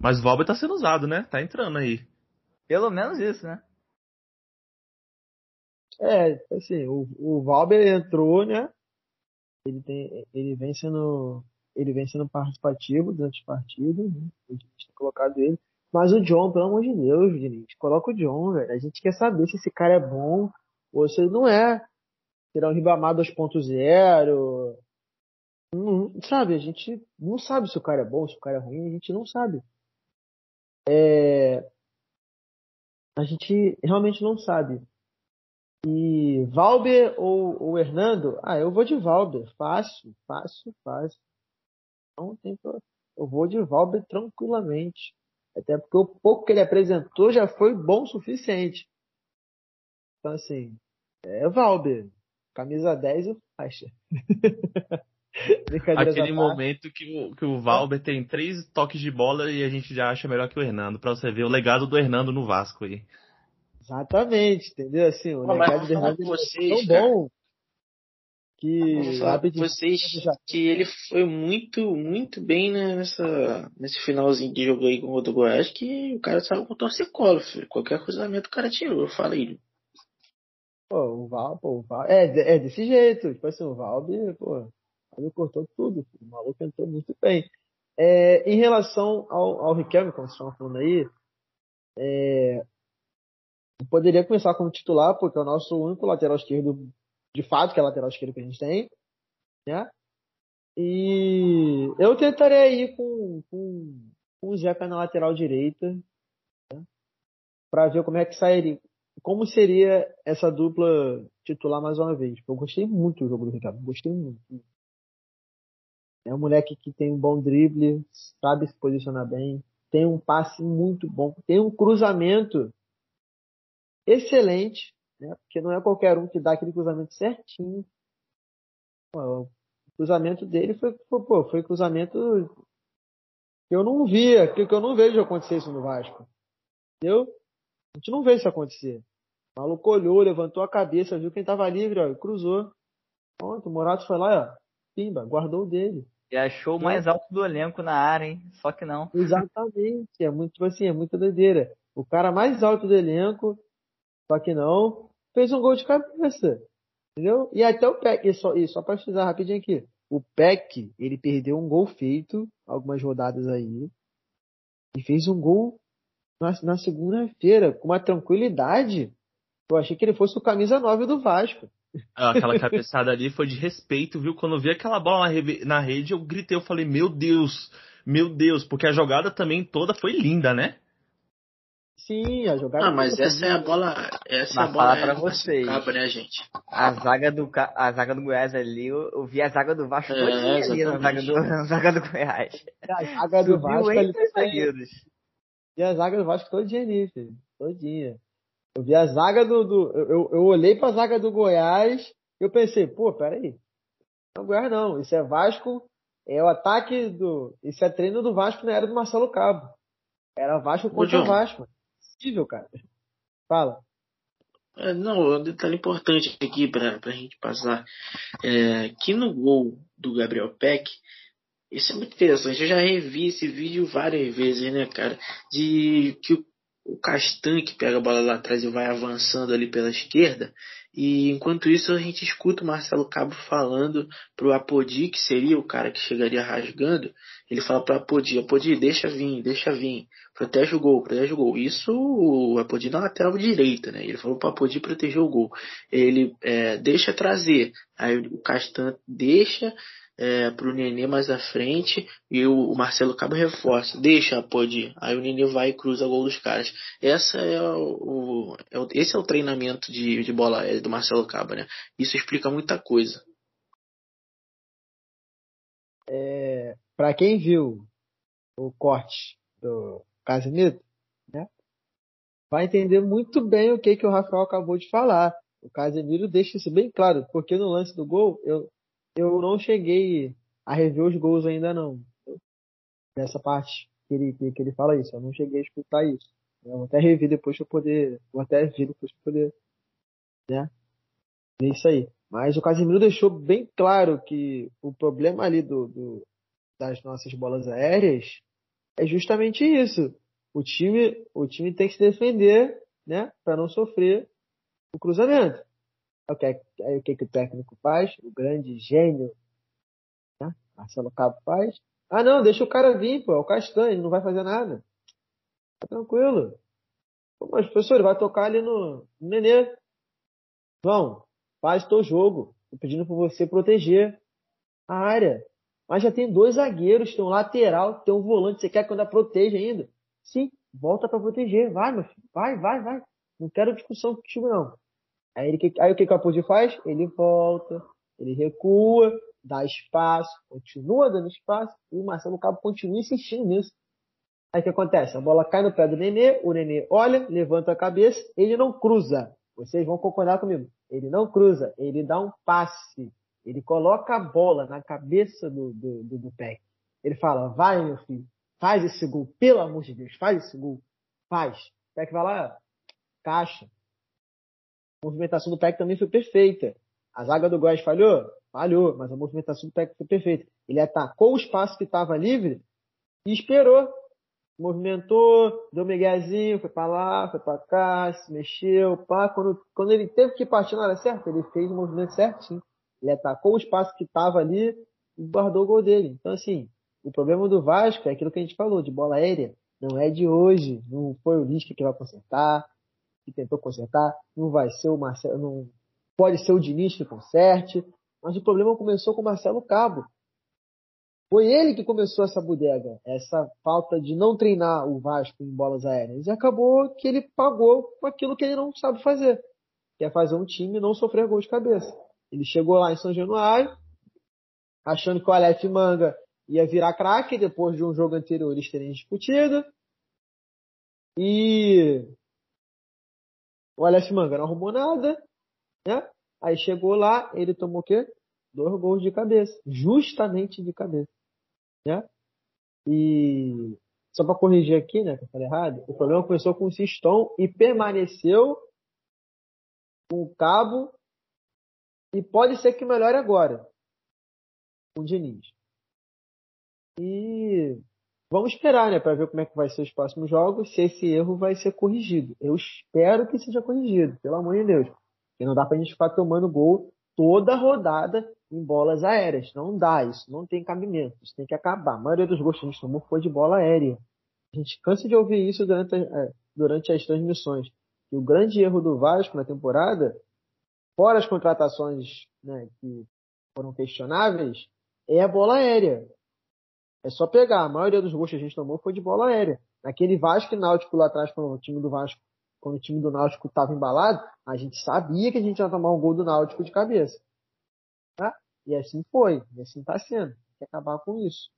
Mas o Valber tá sendo usado, né? Tá entrando aí. Pelo menos isso, né? É, assim, o, o Valber entrou, né? Ele, tem, ele vem sendo ele vem sendo participativo durante os partidos, né? a gente tem colocado ele. Mas o John, pelo amor de Deus, Diniz, coloca o John, velho. A gente quer saber se esse cara é bom ou se ele não é. Será um Ribamar 2.0. Hum, sabe, a gente não sabe se o cara é bom, se o cara é ruim, a gente não sabe. É... A gente realmente não sabe. E Valber ou, ou Hernando? Ah, eu vou de Valber. Fácil, fácil, fácil. Não tem Eu vou de Valber tranquilamente. Até porque o pouco que ele apresentou já foi bom o suficiente. Então, assim, é Valber. Camisa 10 e faixa. Aquele momento que o, que o Valber tem três toques de bola e a gente já acha melhor que o Hernando. Pra você ver o legado do Hernando no Vasco aí. Exatamente, entendeu? Assim, o legado do Hernando é tão bom que sabe vocês que ele foi muito, muito bem né, nessa, nesse finalzinho de jogo aí com o do Goiás, que o cara saiu com torcicolo, filho. Qualquer cruzamento o cara tirou, fala aí. Pô, o Val, pô, o Val, é, é desse jeito, tipo assim, o Valbe, pô, ele cortou tudo, filho. o maluco entrou muito bem. É, em relação ao, ao Riquelme, como vocês estão falando aí, é, poderia começar como titular, porque é o nosso único lateral esquerdo de fato, que é a lateral esquerda que a gente tem, né? E eu tentaria ir com, com, com o Zeca na lateral direita, né? para ver como é que sairia, como seria essa dupla titular mais uma vez. Eu gostei muito do jogo do Ricardo, gostei muito. É um moleque que tem um bom drible, sabe se posicionar bem, tem um passe muito bom, tem um cruzamento excelente, né? Porque não é qualquer um que dá aquele cruzamento certinho. O cruzamento dele foi, foi, pô, foi cruzamento que eu não via, que, que eu não vejo acontecer isso no Vasco. Entendeu? A gente não vê isso acontecer. O maluco olhou, levantou a cabeça, viu quem tava livre, ó, e cruzou. Pronto, o Morato foi lá, ó, pimba, guardou o dele. E achou o mais alto do elenco na área, hein? Só que não. Exatamente, é muito, tipo assim, é muita doideira. O cara mais alto do elenco, só que não, fez um gol de cabeça. Entendeu? E até o Peck, e só, e só pra precisar rapidinho aqui. O Peck, ele perdeu um gol feito, algumas rodadas aí, e fez um gol na, na segunda-feira, com uma tranquilidade. Eu achei que ele fosse o camisa 9 do Vasco. Aquela cabeçada ali foi de respeito, viu? Quando eu vi aquela bola na rede, eu gritei, eu falei, meu Deus, meu Deus, porque a jogada também toda foi linda, né? Sim, a jogada. Ah, mas essa é a bola. Essa é a bola para vocês. Cabo, né, gente? A zaga do a zaga do Goiás ali, eu, eu vi a zaga do Vasco é, ali na zaga do, na zaga do Goiás. A zaga do Vasco ali zagueiros. E a zaga do Vasco todinha ali, filho. Todinha. Eu vi a zaga do. do eu, eu olhei pra zaga do Goiás eu pensei, pô, peraí. Não é Goiás não. Isso é Vasco. É o ataque do. Isso é treino do Vasco na era do Marcelo Cabo. Era Vasco contra o Vasco possível, cara. Fala. É, não, um detalhe importante aqui para a gente passar. É, que no gol do Gabriel Peck, isso é muito interessante. Eu já revi esse vídeo várias vezes, né, cara? De que o, o Castan que pega a bola lá atrás e vai avançando ali pela esquerda, e enquanto isso, a gente escuta o Marcelo Cabo falando pro Apodi, que seria o cara que chegaria rasgando. Ele fala pro Apodi, Apodi, deixa vir, deixa vir, protege o gol, protege o gol. Isso o Apodi na lateral direita, né? Ele falou pro Apodi proteger o gol. Ele é, deixa trazer. Aí o Castan deixa é, pro Nenê mais à frente e o, o Marcelo Cabo reforça, deixa, pode ir. Aí o Nenê vai e cruza o gol dos caras. Essa é o, é o esse é o treinamento de, de bola aérea do Marcelo Cabo, né? Isso explica muita coisa. É, para quem viu o corte do Casemiro, né? Vai entender muito bem o que, que o Rafael acabou de falar. O Casemiro deixa isso bem claro, porque no lance do gol, eu, eu não cheguei a rever os gols ainda não. Dessa parte que ele, que ele fala isso. Eu não cheguei a escutar isso. Eu vou até rever depois pra poder. Vou até ver depois pra poder. Né? Ver isso aí. Mas o Casemiro deixou bem claro que o problema ali do, do, das nossas bolas aéreas é justamente isso. O time, o time tem que se defender, né, para não sofrer o cruzamento. Aí o que, que o técnico faz? O grande gênio, né? Marcelo Cabo faz. Ah, não, deixa o cara vir, pô, é o Castanho, ele não vai fazer nada. Tá tranquilo. Pô, mas, professor, vai tocar ali no, no Nenê. Vão, faz teu jogo. Tô pedindo pra você proteger a área. Mas já tem dois zagueiros, tem um lateral, tem um volante. Você quer que eu proteja ainda? Sim, volta para proteger. Vai, meu filho. Vai, vai, vai. Não quero discussão contigo, não. Aí, ele, aí o que, que o Apodi faz? Ele volta, ele recua, dá espaço, continua dando espaço, e o Marcelo Cabo continua insistindo nisso. Aí o que acontece? A bola cai no pé do Nenê, o Nenê olha, levanta a cabeça, ele não cruza. Vocês vão concordar comigo. Ele não cruza, ele dá um passe. Ele coloca a bola na cabeça do, do, do, do Peck. Ele fala, vai meu filho, faz esse gol, pelo amor de Deus, faz esse gol. Faz. O Peck vai lá, caixa, a movimentação do Peck também foi perfeita. A zaga do Goiás falhou? Falhou, mas a movimentação do Peck foi perfeita. Ele atacou o espaço que estava livre e esperou. Movimentou, deu miguezinho, foi para lá, foi para cá, se mexeu, pá. Quando, quando ele teve que partir na hora certa, ele fez o movimento certinho. Ele atacou o espaço que estava ali e guardou o gol dele. Então, assim, o problema do Vasco é aquilo que a gente falou, de bola aérea. Não é de hoje. Não foi o Lisca que vai consertar que tentou consertar, não vai ser o Marcelo, não pode ser o Diniz que conserte, mas o problema começou com o Marcelo Cabo. Foi ele que começou essa bodega, essa falta de não treinar o Vasco em bolas aéreas. E acabou que ele pagou com aquilo que ele não sabe fazer, que é fazer um time não sofrer gol de cabeça. Ele chegou lá em São Januário, achando que o Aleph Manga ia virar craque depois de um jogo anterior eles terem discutido. E o Aleph Manga não arrumou nada, né? Aí chegou lá, ele tomou o quê? Dois gols de cabeça, justamente de cabeça, né? E só para corrigir aqui, né, que eu falei errado, o problema começou com o Siston e permaneceu com o Cabo e pode ser que melhore agora com o Diniz. E vamos esperar, né, para ver como é que vai ser os próximos jogos, se esse erro vai ser corrigido. Eu espero que seja corrigido, pelo amor de Deus. Porque não dá pra gente ficar tomando gol toda rodada em bolas aéreas. Não dá isso, não tem cabimento. Isso tem que acabar. A maioria dos gols que a gente tomou foi de bola aérea. A gente cansa de ouvir isso durante, é, durante as transmissões. E o grande erro do Vasco na temporada, fora as contratações né, que foram questionáveis, é a bola aérea. É só pegar. A maioria dos gols que a gente tomou foi de bola aérea. Naquele Vasco e Náutico lá atrás, quando o time do Vasco, quando o time do Náutico estava embalado, a gente sabia que a gente ia tomar um gol do Náutico de cabeça. Tá? E assim foi, e assim está sendo. Tem que acabar com isso.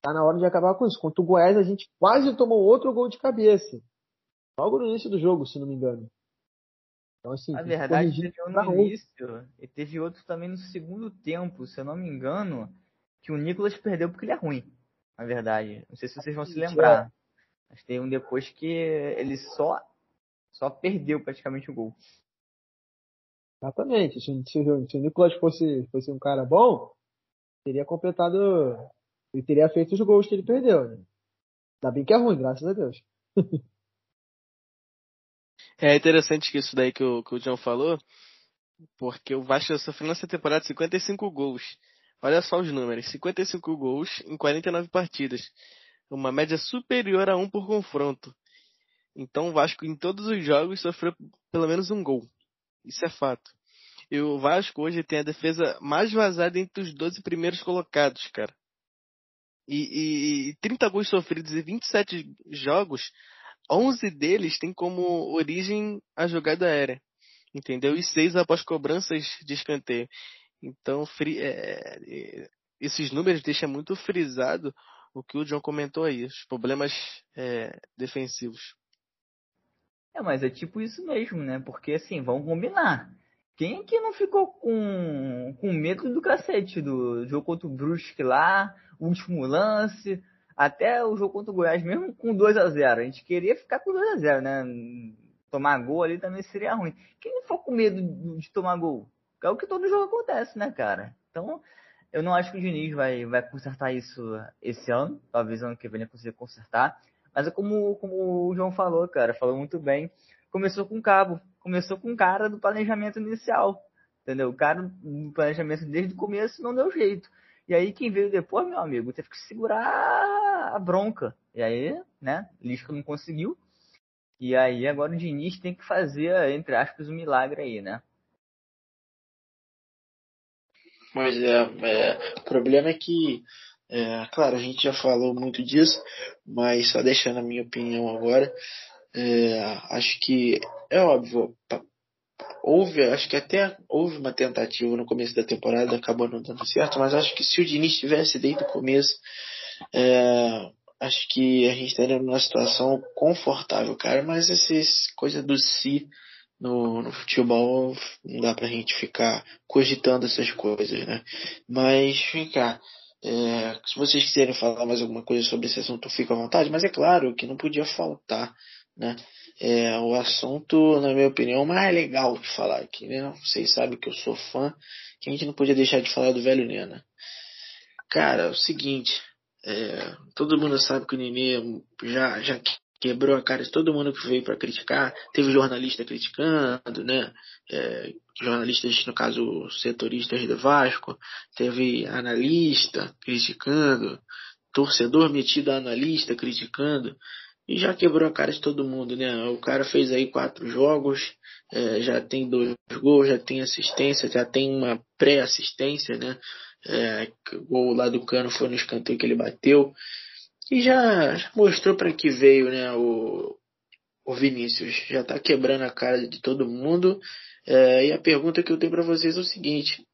Tá na hora de acabar com isso. Contra o Goiás, a gente quase tomou outro gol de cabeça. Logo no início do jogo, se não me engano. Então, assim, a verdade, teve um no início e teve outro também no segundo tempo, se eu não me engano, que o Nicolas perdeu porque ele é ruim. Na verdade. Não sei se vocês vão se lembrar. É. Mas tem um depois que ele só, só perdeu praticamente o gol. Exatamente. Se, se, se o Nicolas fosse, fosse um cara bom, teria completado. Ele teria feito os gols que ele perdeu. Né? Ainda bem que é ruim, graças a Deus. é interessante que isso daí que o, que o John falou, porque o Vasco sofreu nessa temporada 55 gols. Olha só os números: 55 gols em 49 partidas. Uma média superior a um por confronto. Então o Vasco em todos os jogos sofreu pelo menos um gol. Isso é fato. E o Vasco hoje tem a defesa mais vazada entre os 12 primeiros colocados, cara. E, e, e 30 gols sofridos em 27 jogos, 11 deles têm como origem a jogada aérea. Entendeu? E 6 após cobranças de escanteio. Então, é, é, esses números deixam muito frisado o que o John comentou aí, os problemas é, defensivos. É, mas é tipo isso mesmo, né? Porque assim, vamos combinar. Quem que não ficou com, com medo do cacete do jogo contra o Brusque lá, último lance, até o jogo contra o Goiás mesmo com 2 a 0 A gente queria ficar com 2 a 0 né? Tomar gol ali também seria ruim. Quem não ficou com medo de tomar gol? É o que todo jogo acontece, né, cara? Então, eu não acho que o Diniz vai, vai consertar isso esse ano. Talvez ano que vem ele consertar. Mas é como, como o João falou, cara. Falou muito bem. Começou com cabo. Começou com o cara do planejamento inicial. Entendeu? O cara do planejamento desde o começo não deu jeito. E aí quem veio depois, meu amigo, teve que segurar a bronca. E aí, né? Lisca não conseguiu. E aí agora o Diniz tem que fazer, entre aspas, um milagre aí, né? Mas é, é, o problema é que, é, claro, a gente já falou muito disso, mas só deixando a minha opinião agora, é, acho que é óbvio, houve, acho que até houve uma tentativa no começo da temporada, acabou não dando certo, mas acho que se o Diniz tivesse desde o começo, é, acho que a gente estaria numa situação confortável, cara, mas essa coisa do si no, no futebol não dá pra gente ficar cogitando essas coisas, né? Mas, vem cá, é, se vocês quiserem falar mais alguma coisa sobre esse assunto, fica à vontade, mas é claro que não podia faltar, né? É, o assunto, na minha opinião, mais legal de falar aqui, né? Vocês sabem que eu sou fã, que a gente não podia deixar de falar do velho Nena. Cara, é o seguinte, é, todo mundo sabe que o Nenê já, já quebrou a cara de todo mundo que veio para criticar. Teve jornalista criticando, né? É, jornalistas, no caso, setoristas do Vasco. Teve analista criticando. Torcedor metido a analista criticando. E já quebrou a cara de todo mundo, né? O cara fez aí quatro jogos, é, já tem dois gols, já tem assistência, já tem uma pré-assistência, né? É, o gol lá do Cano foi no escanteio que ele bateu. E já, já mostrou para que veio, né, o, o Vinícius. Já está quebrando a cara de todo mundo. É, e a pergunta que eu tenho para vocês é o seguinte: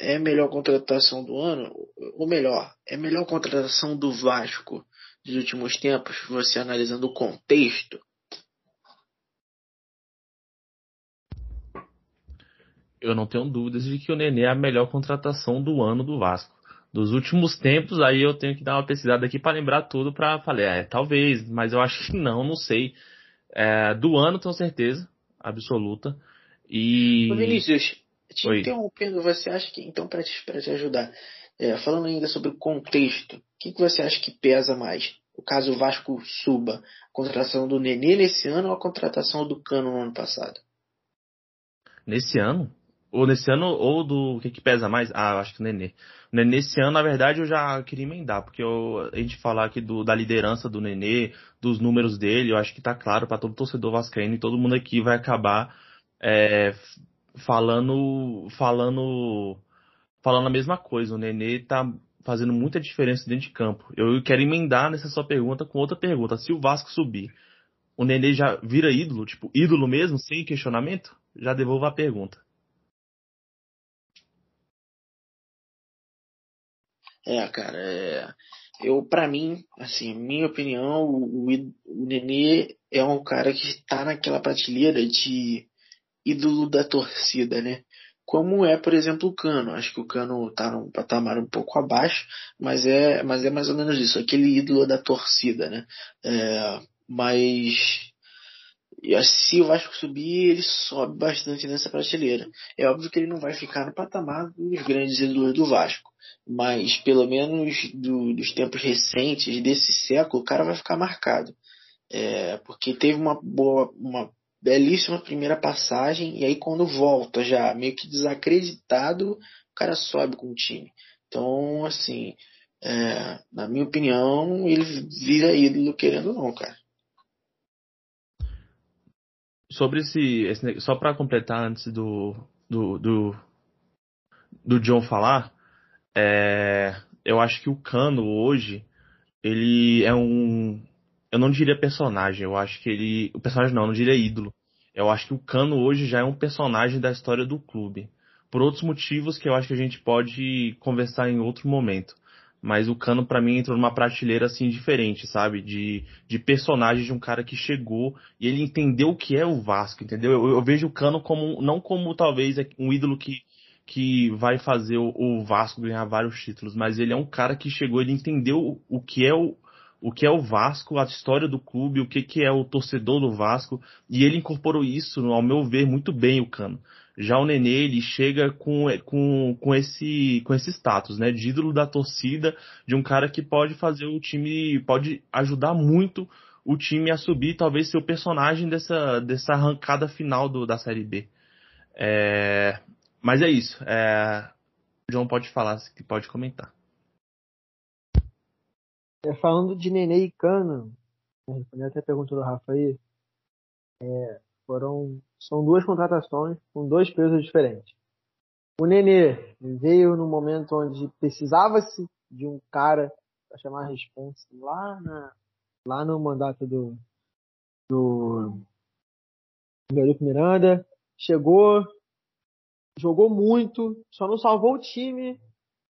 é a melhor contratação do ano? Ou melhor, é a melhor contratação do Vasco dos últimos tempos, você analisando o contexto? Eu não tenho dúvidas de que o Nenê é a melhor contratação do ano do Vasco. Dos últimos tempos, aí eu tenho que dar uma pesquisada aqui para lembrar tudo para falar, é, talvez, mas eu acho que não, não sei. É, do ano, tenho certeza, absoluta. E. Vinícius, te Oi. interrompendo, você acha que, então, para te, pra te ajudar, é, falando ainda sobre o contexto, o que, que você acha que pesa mais? O caso Vasco suba, a contratação do Nenê nesse ano ou a contratação do Cano no ano passado? Nesse ano? Ou nesse ano, ou do o que, que pesa mais? Ah, eu acho que o Nenê. Nesse ano, na verdade, eu já queria emendar, porque eu, a gente falar aqui do, da liderança do Nenê, dos números dele, eu acho que tá claro para todo torcedor vascaíno e todo mundo aqui vai acabar é, falando, falando, falando a mesma coisa. O Nenê tá fazendo muita diferença dentro de campo. Eu quero emendar nessa sua pergunta com outra pergunta. Se o Vasco subir, o Nenê já vira ídolo, tipo, ídolo mesmo, sem questionamento? Já devolvo a pergunta. É, cara, é, eu, para mim, assim, minha opinião, o, o, Nenê é um cara que está naquela prateleira de ídolo da torcida, né? Como é, por exemplo, o Cano. Acho que o Cano tá num patamar um pouco abaixo, mas é, mas é mais ou menos isso, aquele ídolo da torcida, né? É, mas se o Vasco subir, ele sobe bastante nessa prateleira. É óbvio que ele não vai ficar no patamar dos grandes ídolos do Vasco, mas pelo menos do- dos tempos recentes desse século, o cara vai ficar marcado. É, porque teve uma boa, uma belíssima primeira passagem, e aí quando volta já meio que desacreditado, o cara sobe com o time. Então, assim, é, na minha opinião, ele vira ídolo querendo ou não, cara. Sobre esse, esse só para completar antes do, do, do, do John falar, é, eu acho que o Cano hoje, ele é um, eu não diria personagem, eu acho que ele, o personagem não, eu não diria ídolo. Eu acho que o Cano hoje já é um personagem da história do clube. Por outros motivos que eu acho que a gente pode conversar em outro momento. Mas o Cano pra mim entrou numa prateleira assim diferente, sabe? De, de personagem de um cara que chegou e ele entendeu o que é o Vasco, entendeu? Eu, eu vejo o Cano como não como talvez um ídolo que que vai fazer o, o Vasco ganhar vários títulos, mas ele é um cara que chegou, ele entendeu o, o que é o o que é o Vasco, a história do clube, o que, que é o torcedor do Vasco, e ele incorporou isso, ao meu ver, muito bem o Cano. Já o Nenê, ele chega com, com, com, esse, com esse status, né, de ídolo da torcida, de um cara que pode fazer o time, pode ajudar muito o time a subir, talvez ser o personagem dessa, dessa arrancada final do, da Série B. É, mas é isso. É, o João pode falar, pode comentar. É, falando de Nenê e Cano, né, respondendo até a pergunta do Rafa aí, é, foram, são duas contratações com dois pesos diferentes. O Nenê veio no momento onde precisava-se de um cara para chamar a responsa lá, na, lá no mandato do, do Eurico Miranda. Chegou, jogou muito, só não salvou o time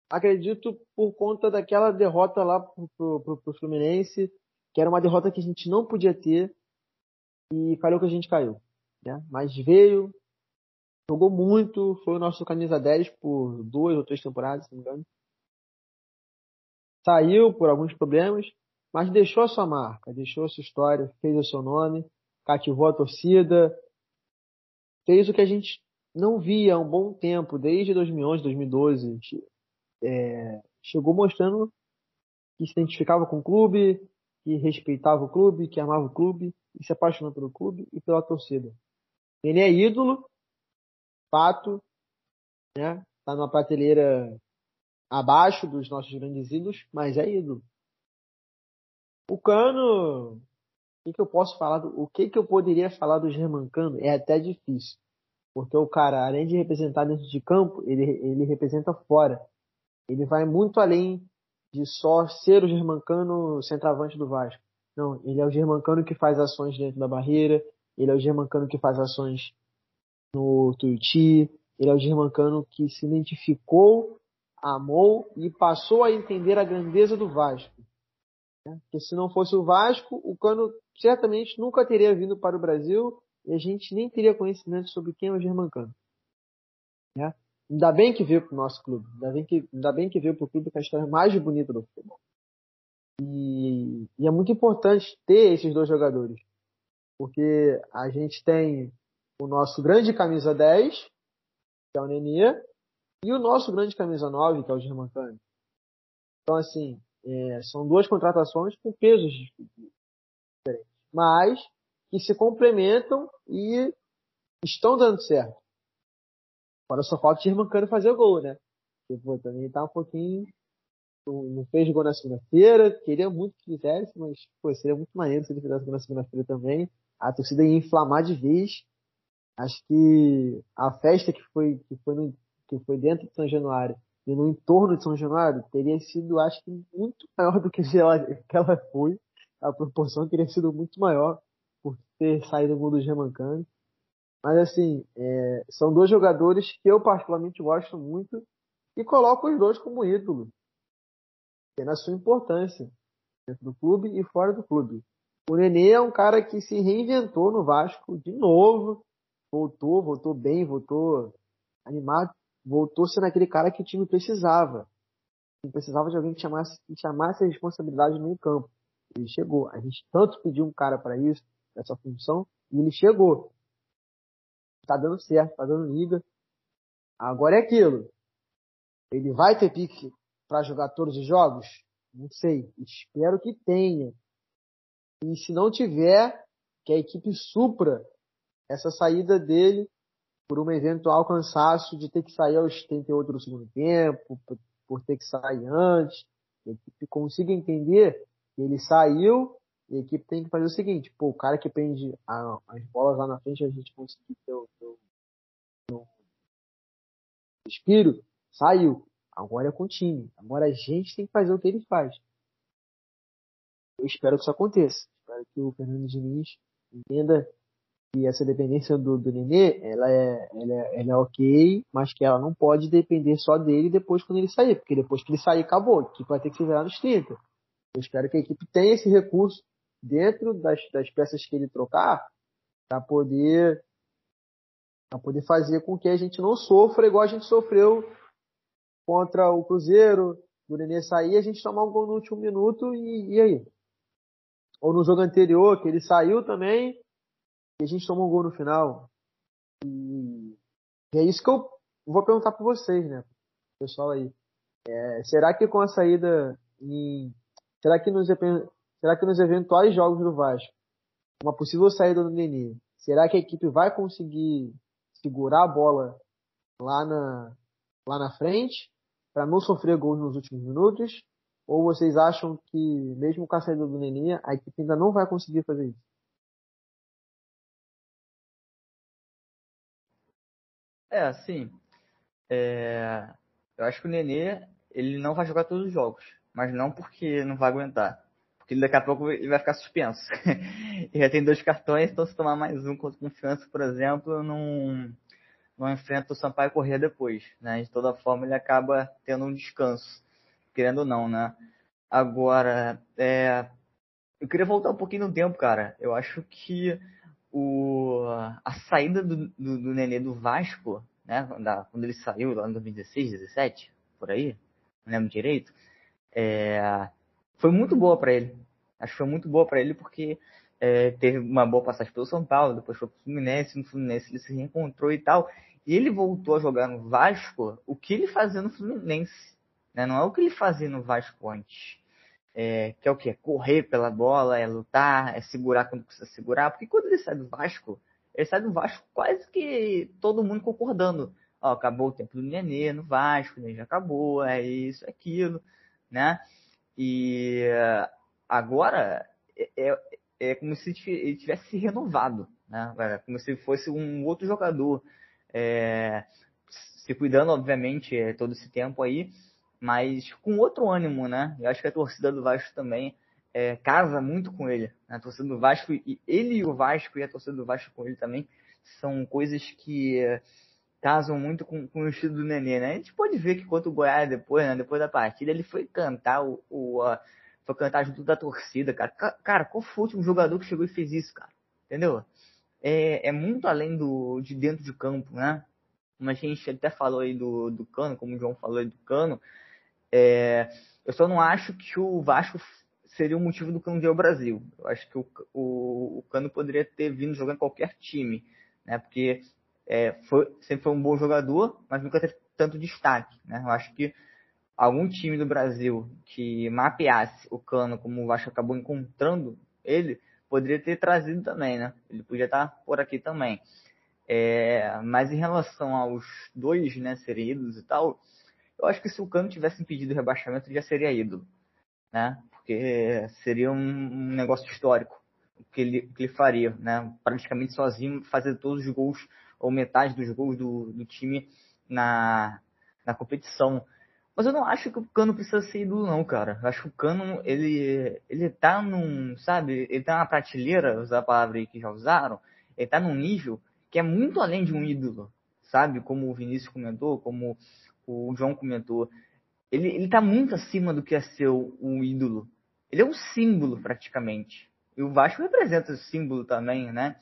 acredito por conta daquela derrota lá pro, pro, pro, Fluminense, que era uma derrota que a gente não podia ter e falhou que a gente caiu. Né? Mas veio, jogou muito, foi o nosso camisa 10 por duas ou três temporadas, se não me engano. Saiu por alguns problemas, mas deixou a sua marca, deixou a sua história, fez o seu nome, cativou a torcida, fez o que a gente não via há um bom tempo, desde 2011, 2012 é, chegou mostrando que se identificava com o clube, que respeitava o clube, que amava o clube, e se apaixonou pelo clube e pela torcida. Ele é ídolo, fato, né? Tá numa prateleira abaixo dos nossos grandes ídolos, mas é ídolo. O Cano, o que, que eu posso falar? Do, o que, que eu poderia falar do Germancano? É até difícil. Porque o cara, além de representar dentro de campo, ele, ele representa fora. Ele vai muito além de só ser o Germancano centroavante do Vasco. Não, ele é o Germancano que faz ações dentro da barreira, ele é o Germancano que faz ações no Tuiuti, ele é o Germancano que se identificou, amou e passou a entender a grandeza do Vasco. Né? Porque se não fosse o Vasco, o Cano certamente nunca teria vindo para o Brasil e a gente nem teria conhecimento sobre quem é o Germancano. Né? Ainda bem que veio para o nosso clube. Ainda bem que, ainda bem que veio para o clube com a história mais bonita do futebol. E, e, é muito importante ter esses dois jogadores. Porque a gente tem o nosso grande camisa 10, que é o Nenê, e o nosso grande camisa 9, que é o Germancani. Então, assim, é, são duas contratações com pesos diferentes, mas que se complementam e estão dando certo. Agora só falta o Germancano fazer gol, né? Porque, também tá um pouquinho. Não fez gol na segunda-feira, queria muito que fizesse, mas pô, seria muito maneiro se ele fizesse gol na segunda-feira também. A torcida ia inflamar de vez. Acho que a festa que foi, que foi, no, que foi dentro de São Januário e no entorno de São Januário teria sido, acho que, muito maior do que ela, que ela foi. A proporção teria sido muito maior por ter saído o gol do Germancano. Mas assim, é, são dois jogadores que eu particularmente gosto muito e coloco os dois como ídolo. Tendo a sua importância dentro do clube e fora do clube. O Nenê é um cara que se reinventou no Vasco de novo. Voltou, voltou bem, voltou animado, voltou sendo aquele cara que o time precisava. Ele precisava de alguém que chamasse, que chamasse a responsabilidade no meio campo. Ele chegou. A gente tanto pediu um cara para isso, essa função, e ele chegou tá dando certo, tá dando liga. Agora é aquilo. Ele vai ter pique para jogar todos os jogos? Não sei. Espero que tenha. E se não tiver, que a equipe supra essa saída dele por um eventual cansaço de ter que sair aos 78 do segundo tempo, por, ter que sair antes. Que a equipe consiga entender que ele saiu e a equipe tem que fazer o seguinte, pô, o cara que prende a, as bolas lá na frente, a gente conseguir ter o, respiro, saiu. Agora é com o time. Agora a gente tem que fazer o que ele faz. Eu espero que isso aconteça. Espero que o Fernando Diniz entenda que essa dependência do, do Nenê, ela é, ela, é, ela é ok, mas que ela não pode depender só dele depois quando ele sair. Porque depois que ele sair, acabou. Que vai ter que se virar nos 30. Eu espero que a equipe tenha esse recurso dentro das, das peças que ele trocar para poder para poder fazer com que a gente não sofra igual a gente sofreu contra o Cruzeiro, do Nenê sair, a gente tomar um gol no último minuto e, e aí? Ou no jogo anterior, que ele saiu também, e a gente tomou um gol no final. E, é isso que eu vou perguntar para vocês, né? Pessoal aí. É, será que com a saída em. Será que nos Será que nos eventuais jogos do Vasco, uma possível saída do Nenê, será que a equipe vai conseguir segurar a bola lá na, lá na frente para não sofrer gols nos últimos minutos? Ou vocês acham que, mesmo com a saída do Nenê, a equipe ainda não vai conseguir fazer isso? É, assim. É... Eu acho que o Nenê ele não vai jogar todos os jogos, mas não porque não vai aguentar. Porque daqui a pouco ele vai ficar suspenso. e já tem dois cartões, então se tomar mais um contra confiança, por exemplo, não, não enfrenta o Sampaio correr depois. Né? De toda forma, ele acaba tendo um descanso. Querendo ou não, né? Agora, é, eu queria voltar um pouquinho no tempo, cara. Eu acho que o, a saída do, do, do Nenê do Vasco, né? Da, quando ele saiu lá em 2016, 17, por aí, não lembro direito, é, foi muito boa para ele. Acho que foi muito boa para ele porque é, teve uma boa passagem pelo São Paulo, depois foi pro Fluminense, no Fluminense ele se reencontrou e tal. E ele voltou a jogar no Vasco o que ele fazia no Fluminense. Né? Não é o que ele fazia no Vasco antes. É, que é o que? É correr pela bola, é lutar, é segurar quando precisa segurar. Porque quando ele sai do Vasco, ele sai do Vasco quase que todo mundo concordando. Ó, acabou o tempo do Nenê no Vasco, né? já acabou, é isso, é aquilo, né? E agora é, é, é como se ele tivesse se renovado, né? É como se fosse um outro jogador. É, se cuidando, obviamente, é, todo esse tempo aí, mas com outro ânimo, né? Eu acho que a torcida do Vasco também é, casa muito com ele. Né? A torcida do Vasco, e ele e o Vasco e a torcida do Vasco com ele também, são coisas que casam muito com, com o estilo do Nenê, né? A gente pode ver que quanto o Goiás depois, né, depois da partida, ele foi cantar o, o uh, foi cantar junto da torcida, cara. Cara, qual foi o último jogador que chegou e fez isso, cara? Entendeu? É, é muito além do de dentro de campo, né? Como a gente até falou aí do, do Cano, como o João falou aí do Cano, é, eu só não acho que o Vasco seria o motivo do Cano vir ao Brasil. Eu acho que o, o, o Cano poderia ter vindo jogar em qualquer time, né? Porque é, foi, sempre foi um bom jogador, mas nunca teve tanto destaque. Né? Eu acho que algum time do Brasil que mapeasse o Cano como o Vasco acabou encontrando ele, poderia ter trazido também, né? Ele podia estar por aqui também. É, mas em relação aos dois, né, serem ídolos e tal, eu acho que se o Cano tivesse impedido o rebaixamento, ele já seria ídolo, né? Porque seria um, negócio histórico que ele, que ele faria, né? Praticamente sozinho, fazer todos os gols ou metade dos gols do, do time na, na competição. Mas eu não acho que o Cano precisa ser ídolo, não, cara. Eu acho que o Cano, ele, ele tá num, sabe, ele tá na prateleira, usar a palavra aí que já usaram, ele tá num nível que é muito além de um ídolo, sabe? Como o Vinícius comentou, como o João comentou. Ele, ele tá muito acima do que é ser um ídolo. Ele é um símbolo, praticamente. E o Vasco representa o símbolo também, né?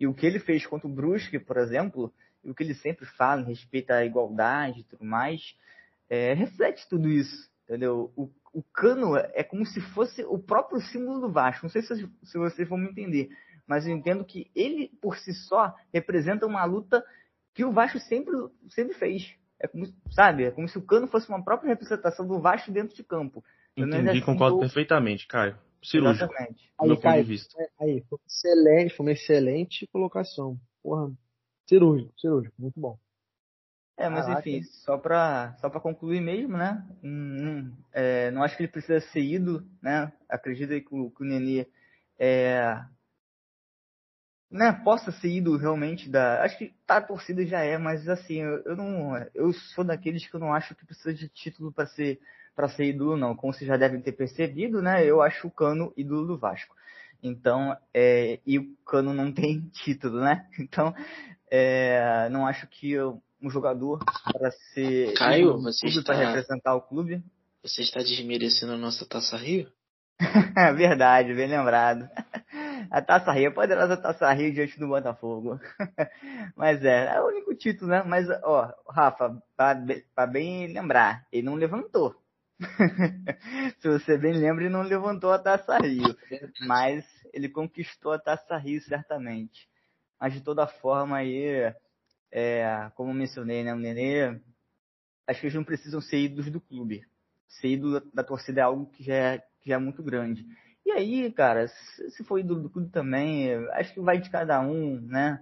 E o que ele fez contra o Brusque, por exemplo, e o que ele sempre fala em respeito à igualdade e tudo mais, é, reflete tudo isso, entendeu? O, o Cano é como se fosse o próprio símbolo do Vasco. Não sei se, se vocês vão me entender, mas eu entendo que ele, por si só, representa uma luta que o Vasco sempre, sempre fez. É como, sabe? É como se o Cano fosse uma própria representação do Vasco dentro de campo. Entendi, concordo perfeitamente, Caio cirúrgico. Exatamente. Aí, Caio, é, aí, foi excelente, foi uma excelente colocação. Porra, cirúrgico, cirúrgico, muito bom. É, mas Caraca. enfim, só para só pra concluir mesmo, né? Hum, é, não acho que ele precisa ser ídolo, né? Acredito que o, que o Nenê é, né, possa ser ídolo realmente da. Acho que tá, a torcida já é, mas assim, eu, eu não. Eu sou daqueles que eu não acho que precisa de título para ser para ser ídolo, não. Como vocês já devem ter percebido, né? Eu acho o Cano ídolo do Vasco. Então, é, e o Cano não tem título, né? Então, é, não acho que um jogador para ser Caio, você está... para representar o clube. Você está desmerecendo a nossa Taça Rio? Verdade, bem lembrado. A Taça Rio, a poderosa Taça Rio diante do Botafogo. Mas é, é o único título, né? Mas, ó, Rafa, para bem lembrar, ele não levantou. Se você bem lembra, ele não levantou a Taça Rio, mas ele conquistou a Taça Rio certamente. Mas de toda forma aí, é, como mencionei, né, o Nenê, acho que eles não precisam ser ídolos do clube. Ser ídolo da torcida é algo que já é, que já é muito grande. E aí, cara, se for ídolo do clube também, acho que vai de cada um, né?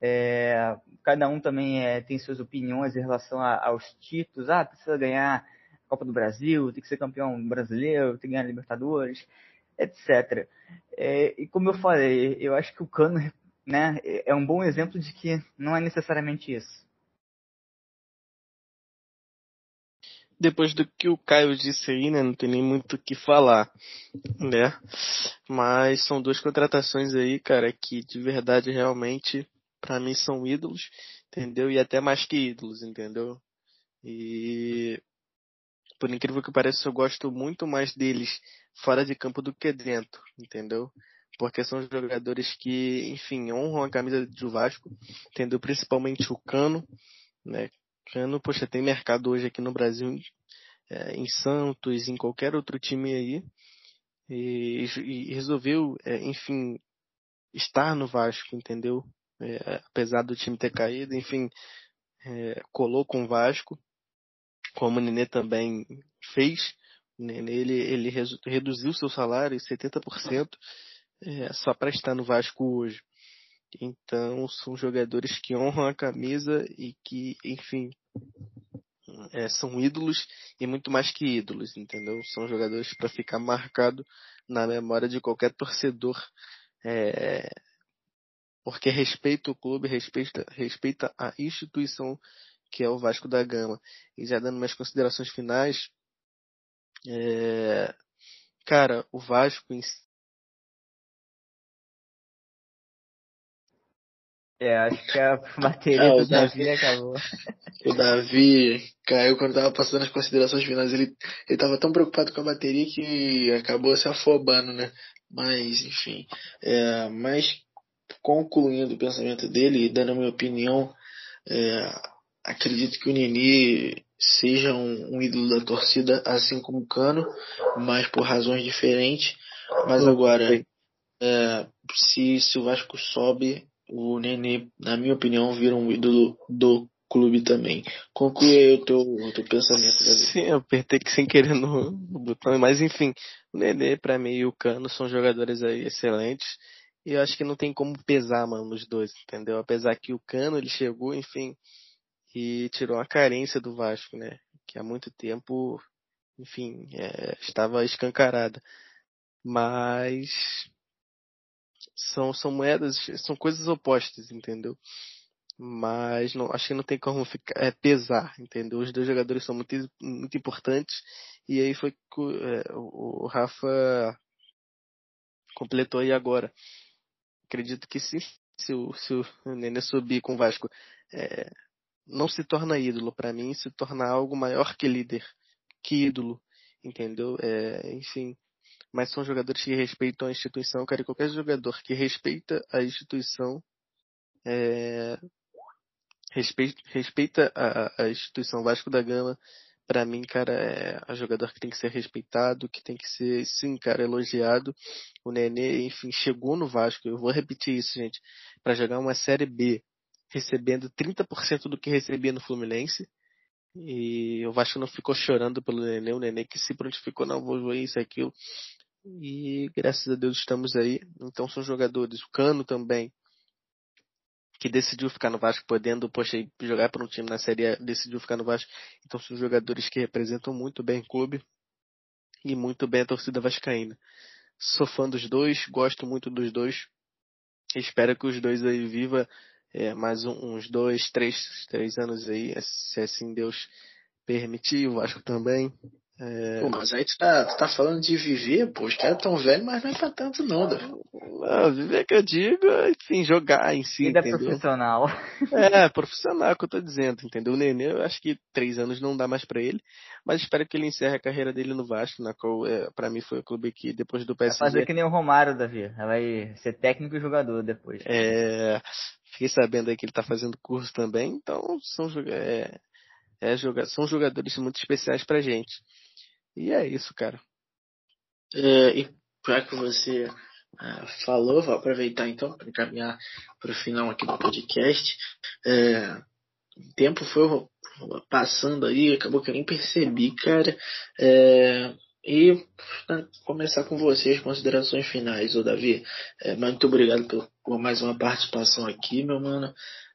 É, cada um também é, tem suas opiniões em relação a, aos títulos. Ah, precisa ganhar Copa do Brasil, tem que ser campeão brasileiro, tem que ganhar Libertadores, etc. É, e como eu falei, eu acho que o Cano né, é um bom exemplo de que não é necessariamente isso. Depois do que o Caio disse aí, né, não tem nem muito o que falar, né? Mas são duas contratações aí, cara, que de verdade realmente para mim são ídolos, entendeu? E até mais que ídolos, entendeu? E por incrível que pareça, eu gosto muito mais deles fora de campo do que dentro, entendeu? Porque são jogadores que, enfim, honram a camisa do Vasco, entendeu? Principalmente o Cano, né? Cano, poxa, tem mercado hoje aqui no Brasil, é, em Santos, em qualquer outro time aí, e, e resolveu, é, enfim, estar no Vasco, entendeu? É, apesar do time ter caído, enfim, é, colou com o Vasco como o Nenê também fez. O Nenê ele, ele reduziu seu salário em 70% é, só para estar no Vasco hoje. Então são jogadores que honram a camisa e que, enfim, é, são ídolos e muito mais que ídolos, entendeu? São jogadores para ficar marcado na memória de qualquer torcedor, é, porque respeita o clube, respeita, respeita a instituição que é o Vasco da Gama. E já dando minhas considerações finais, é... cara, o Vasco em É, acho que a bateria o do Davi Davi- acabou. O Davi caiu quando tava passando as considerações finais. Ele, ele tava tão preocupado com a bateria que acabou se afobando, né? Mas, enfim. É, mas, concluindo o pensamento dele e dando a minha opinião, é, acredito que o Nini seja um, um ídolo da torcida, assim como o Cano, mas por razões diferentes. Mas agora, é, se, se o Vasco sobe, o Nenê, na minha opinião, vira um ídolo do clube também. Conclui aí o teu, o teu pensamento, Davi. Sim, eu apertei que sem querer no, no botão, mas enfim, o Nenê, pra mim, e o Cano são jogadores aí excelentes. E eu acho que não tem como pesar, mano, nos dois, entendeu? Apesar que o Cano, ele chegou, enfim, e tirou a carência do Vasco, né? Que há muito tempo, enfim, é, estava escancarada. Mas são, são moedas, são coisas opostas, entendeu? Mas não, acho que não tem como ficar, é, pesar, entendeu? Os dois jogadores são muito, muito importantes. E aí foi que é, o o Rafa completou aí agora. Acredito que se, se, o, se o Nenê subir com o Vasco, é, não se torna ídolo. Para mim, se torna algo maior que líder, que ídolo, entendeu? É, enfim. Mas são jogadores que respeitam a instituição, cara. Qualquer jogador que respeita a instituição, é, respeita, respeita a, a instituição Vasco da Gama, para mim, cara, é um jogador que tem que ser respeitado, que tem que ser, sim, cara, elogiado. O Nenê, enfim, chegou no Vasco. Eu vou repetir isso, gente, para jogar uma Série B, recebendo 30% do que recebia no Fluminense. E o Vasco não ficou chorando pelo Nenê, o Nenê que se prontificou, não, vou isso, aquilo. E graças a Deus estamos aí. Então são jogadores. O Cano também, que decidiu ficar no Vasco, podendo, poxa, jogar para um time na Série A, decidiu ficar no Vasco. Então são jogadores que representam muito bem o clube e muito bem a torcida vascaína. Sou fã dos dois, gosto muito dos dois. Espero que os dois aí viva é, mais um- uns dois, três, três anos aí, se assim Deus permitir, o Vasco também. É, Pô, mas aí tu tá, tu tá falando de viver, pô, os caras tão velhos, mas não é pra tanto não, Davi. ah, viver que eu digo, enfim, jogar em si, Vida entendeu? profissional. É, profissional que eu tô dizendo, entendeu? O Nenê, eu acho que três anos não dá mais pra ele, mas espero que ele encerre a carreira dele no Vasco, na qual, é, pra mim, foi o clube que depois do Vai PSG, fazer que nem o Romário, Davi. Vai ser técnico e jogador depois. é, fiquei sabendo aí que ele tá fazendo curso também, então são, é, é, são jogadores muito especiais pra gente. E é isso, cara. É, e já que você ah, falou, vou aproveitar então para encaminhar para o final aqui do podcast. É, o tempo foi passando aí, acabou que eu nem percebi, cara. É, e né, começar com você as considerações finais, ô Davi. É, muito obrigado por, por mais uma participação aqui, meu mano.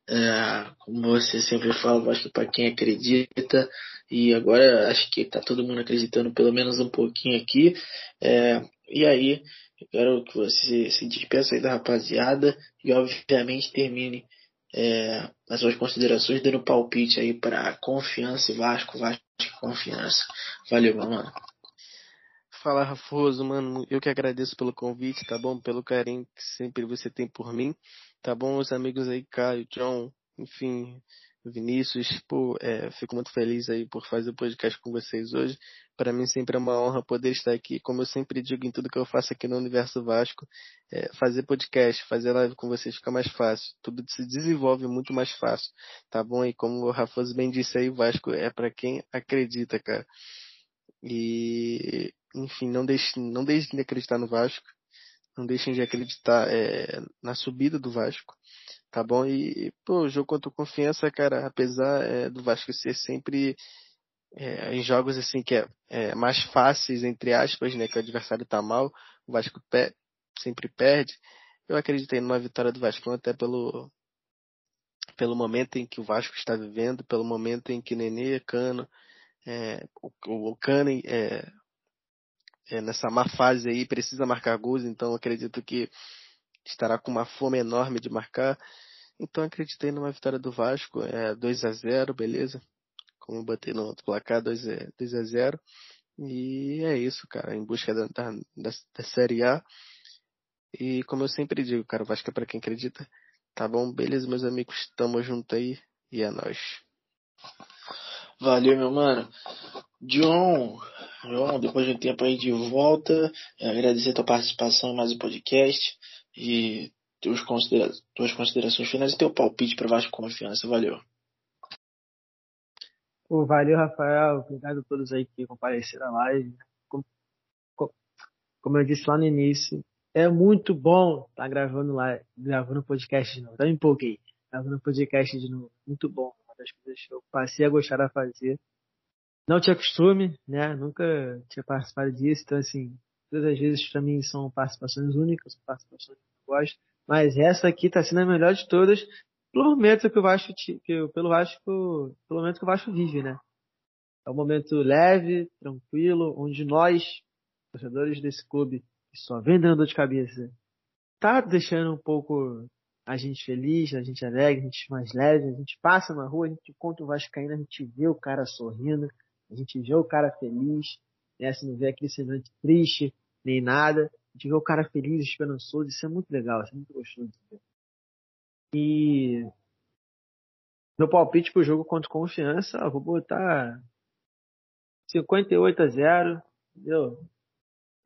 É, como você sempre fala, acho que para quem acredita, e agora acho que tá todo mundo acreditando pelo menos um pouquinho aqui. É, e aí, quero que você se despeça aí da rapaziada e obviamente termine é, as suas considerações dando palpite aí para confiança e Vasco, Vasco confiança. Valeu, meu mano. Fala, Rafoso, mano. Eu que agradeço pelo convite, tá bom? Pelo carinho que sempre você tem por mim, tá bom? Os amigos aí, Caio, John, enfim, Vinícius, pô, é, fico muito feliz aí por fazer o podcast com vocês hoje. Para mim sempre é uma honra poder estar aqui, como eu sempre digo em tudo que eu faço aqui no Universo Vasco, é, fazer podcast, fazer live com vocês fica mais fácil, tudo se desenvolve muito mais fácil, tá bom? E como o Rafoso bem disse aí, o Vasco é para quem acredita, cara. E, enfim, não deixem, não deixem de acreditar no Vasco. Não deixem de acreditar é, na subida do Vasco. Tá bom? E, pô, o jogo contra Confiança, cara, apesar é, do Vasco ser sempre é, em jogos assim que é, é, mais fáceis, entre aspas, né? Que o adversário tá mal, o Vasco pe sempre perde. Eu acreditei numa vitória do Vasco, até pelo, pelo momento em que o Vasco está vivendo, pelo momento em que Nenê, Cano, é, o, o Cano é, é, nessa má fase aí precisa marcar gols, então acredito que estará com uma fome enorme de marcar. Então acreditei numa vitória do Vasco, é 2 a 0 beleza? Como eu botei no outro placar, 2 a, 2 a 0 E é isso, cara, em busca da, da, da, Série A. E como eu sempre digo, cara, o Vasco é pra quem acredita. Tá bom? Beleza, meus amigos? Tamo junto aí e é nóis. Valeu, meu mano. John, John, depois de um tempo aí de volta, agradecer a tua participação em mais um podcast e teus considera tuas considerações finais e teu palpite para Vasco Confiança. Valeu. Pô, valeu, Rafael. Obrigado a todos aí que compareceram à live. Como, eu disse lá no início, é muito bom estar tá gravando lá, gravando podcast de novo. Me empolguei. Gravando podcast de novo. Muito bom. Uma das coisas que eu passei a gostar de fazer. Não tinha costume, né? Nunca tinha participado disso. Então, assim, todas as vezes para mim são participações únicas, participações que eu gosto. Mas essa aqui tá sendo a melhor de todas pelo momento que o Vasco, que, pelo Vasco, pelo momento que o Vasco vive, né? É um momento leve, tranquilo, onde nós, torcedores desse clube, que só vem dando dor de cabeça, tá deixando um pouco a gente feliz, a gente alegre, a gente mais leve, a gente passa na rua, a gente encontra o Vascaíno, a gente vê o cara sorrindo, a gente vê o cara feliz, né? Se não vê aquele semblante triste, nem nada, a gente vê o cara feliz, esperançoso, isso é muito legal, isso é muito gostoso de ver. E meu palpite pro jogo contra confiança, vou botar 58 a 0, entendeu?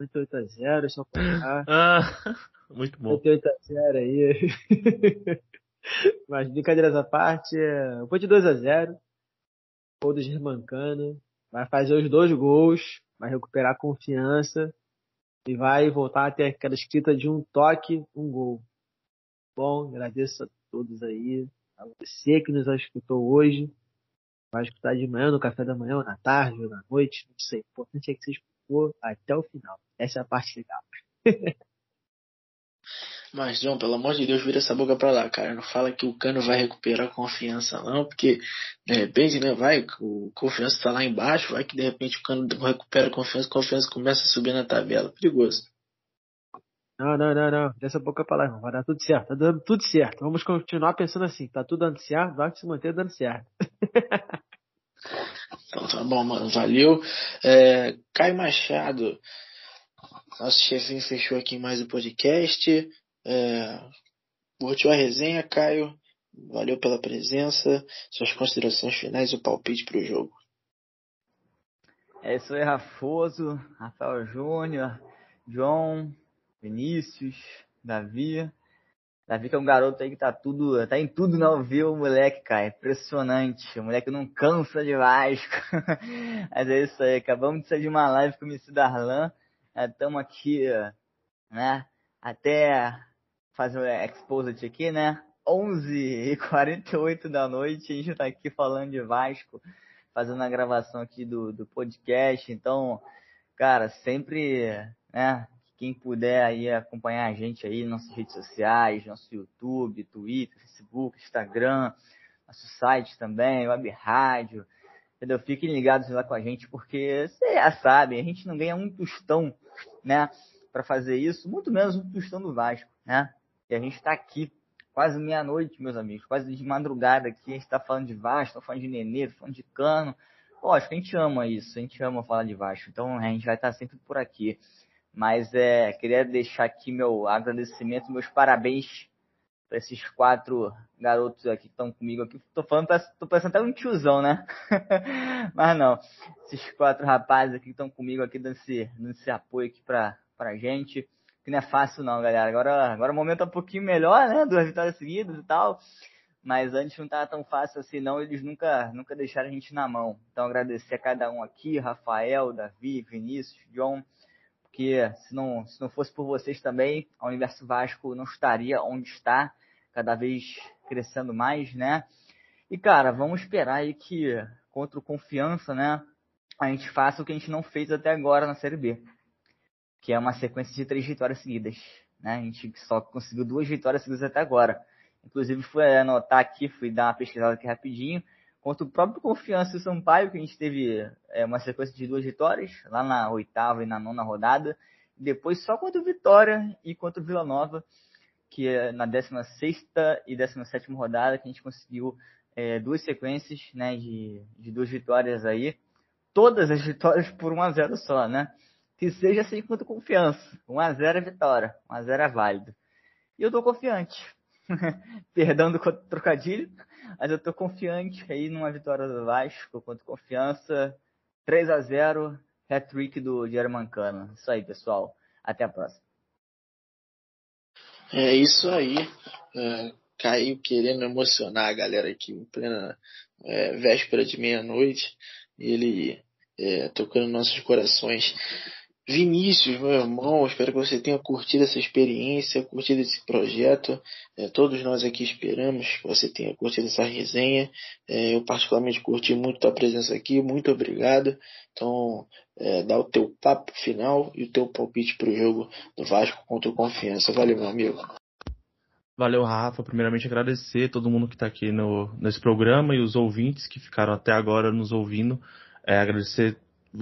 58 a 0, só pra Ah, muito bom. 58 a 0 aí. Mas brincadeiras à parte, eu vou de 2 a 0. Gol do Germancano. Vai fazer os dois gols, vai recuperar a confiança e vai voltar a ter aquela escrita de um toque, um gol. Bom, agradeço a todos aí, a você que nos escutou hoje. Vai escutar de manhã, no café da manhã, ou na tarde, ou na noite, não sei. O importante é que você escutou até o final. Essa é a parte legal. Mas, João, pelo amor de Deus, vira essa boca pra lá, cara. Não fala que o Cano vai recuperar a confiança, não, porque de repente, né, vai, o confiança tá lá embaixo, vai que de repente o Cano recupera a confiança, a confiança começa a subir na tabela. Perigoso. Não, não, não, não. Dessa boca pra lá, irmão. Vai dar tudo certo. Tá dando tudo certo. Vamos continuar pensando assim. Tá tudo dando certo, vai se manter dando certo. então tá bom, mano. Valeu. É, Caio Machado. Nosso chefinho fechou aqui mais o um podcast. É, curtiu a resenha, Caio. Valeu pela presença. Suas considerações finais e o palpite pro jogo. É isso aí, Rafoso, Rafael Júnior, John, Vinícius, Davi. Davi que é um garoto aí que tá tudo, tá em tudo não viu o moleque, cara. Impressionante. O moleque não cansa de Vasco. Mas é isso aí. Acabamos de sair de uma live com o MC Darlan. Estamos aqui, né? Até fazer o exposit aqui, né? 11h48 da noite. A gente tá aqui falando de Vasco. Fazendo a gravação aqui do, do podcast. Então, cara, sempre, né? Quem puder aí acompanhar a gente aí nas nossas redes sociais, nosso YouTube, Twitter, Facebook, Instagram, nosso site também, Web Rádio, entendeu? Fiquem ligados lá com a gente, porque vocês já sabem, a gente não ganha um tostão, né, para fazer isso, muito menos um tostão do Vasco, né? E a gente está aqui quase meia-noite, meus amigos, quase de madrugada aqui, a gente está falando de Vasco, tá falando de Nenê, falando de Cano. Lógico, a gente ama isso, a gente ama falar de Vasco, então a gente vai estar sempre por aqui. Mas é, queria deixar aqui meu agradecimento, meus parabéns para esses quatro garotos aqui que estão comigo aqui. Tô falando, tô parecendo até um tiozão, né? Mas não, esses quatro rapazes aqui que estão comigo aqui dando esse, dando esse apoio aqui pra, pra gente. Que não é fácil não, galera. Agora, agora o momento é um pouquinho melhor, né? Duas vitórias seguidas e tal. Mas antes não estava tão fácil assim, não. Eles nunca, nunca deixaram a gente na mão. Então agradecer a cada um aqui, Rafael, Davi, Vinícius, John porque se não, se não fosse por vocês também, o Universo Vasco não estaria onde está, cada vez crescendo mais, né? E cara, vamos esperar aí que contra o Confiança, né, a gente faça o que a gente não fez até agora na Série B, que é uma sequência de três vitórias seguidas, né? A gente só conseguiu duas vitórias seguidas até agora. Inclusive fui anotar aqui, fui dar uma pesquisada aqui rapidinho contra o próprio Confiança e Sampaio, que a gente teve é, uma sequência de duas vitórias, lá na oitava e na nona rodada. Depois só contra o Vitória e contra o Vila Nova, que é na 16 e 17 rodada, que a gente conseguiu é, duas sequências né, de, de duas vitórias aí. Todas as vitórias por 1 a 0 só, né? Que seja assim contra confiança. 1 a 0 é vitória, 1 a 0 é válido. E eu tô confiante. Perdão do trocadilho, mas eu tô confiante aí numa vitória do Vasco contra confiança. 3 a 0 hat-trick do Diário Mancano. Isso aí, pessoal. Até a próxima. É isso aí. É, caiu querendo emocionar a galera aqui em plena é, véspera de meia-noite. Ele é, tocando nossos corações. Vinícius, meu irmão, espero que você tenha curtido essa experiência, curtido esse projeto. É, todos nós aqui esperamos que você tenha curtido essa resenha. É, eu particularmente curti muito a presença aqui, muito obrigado. Então, é, dá o teu papo final e o teu palpite para o jogo do Vasco contra o Confiança. Valeu, meu amigo. Valeu, Rafa. Primeiramente agradecer todo mundo que está aqui no, nesse programa e os ouvintes que ficaram até agora nos ouvindo. É, agradecer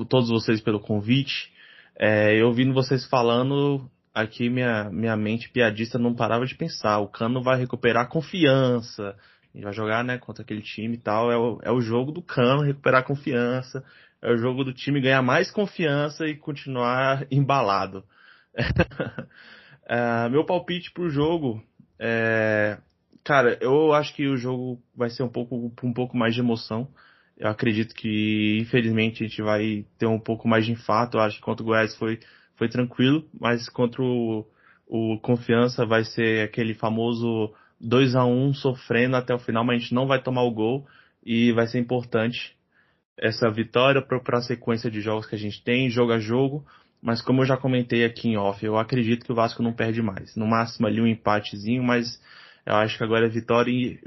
todos vocês pelo convite. É, eu ouvindo vocês falando, aqui minha, minha mente piadista não parava de pensar. O Cano vai recuperar a confiança. Gente vai jogar né, contra aquele time e tal. É o, é o jogo do Cano recuperar a confiança. É o jogo do time ganhar mais confiança e continuar embalado. é, meu palpite pro jogo é, Cara, eu acho que o jogo vai ser um pouco, um pouco mais de emoção. Eu acredito que, infelizmente, a gente vai ter um pouco mais de infarto. Eu acho que contra o Goiás foi, foi tranquilo, mas contra o, o Confiança vai ser aquele famoso 2 a 1 sofrendo até o final, mas a gente não vai tomar o gol e vai ser importante essa vitória para a sequência de jogos que a gente tem, jogo a jogo. Mas como eu já comentei aqui em off, eu acredito que o Vasco não perde mais. No máximo ali um empatezinho, mas eu acho que agora é vitória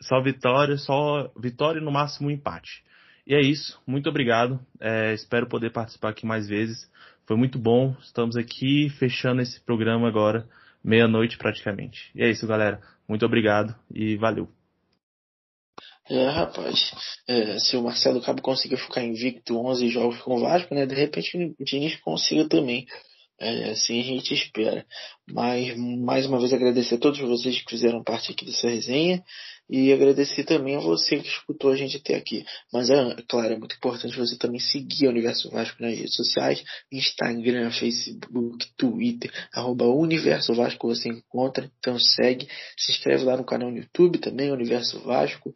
só vitória, só vitória e no máximo um empate. E é isso. Muito obrigado. É, espero poder participar aqui mais vezes. Foi muito bom. Estamos aqui fechando esse programa agora, meia-noite praticamente. E é isso, galera. Muito obrigado e valeu. É, rapaz, é, se o Marcelo Cabo conseguir ficar invicto 11 jogos com o Vasco, né, de repente o Diniz consiga também. É, assim a gente espera. Mas, mais uma vez, agradecer a todos vocês que fizeram parte aqui dessa resenha e agradecer também a você que escutou a gente até aqui. Mas, é, claro, é muito importante você também seguir o Universo Vasco nas redes sociais, Instagram, Facebook, Twitter, arroba Universo Vasco você encontra, então segue, se inscreve lá no canal no YouTube também, Universo Vasco,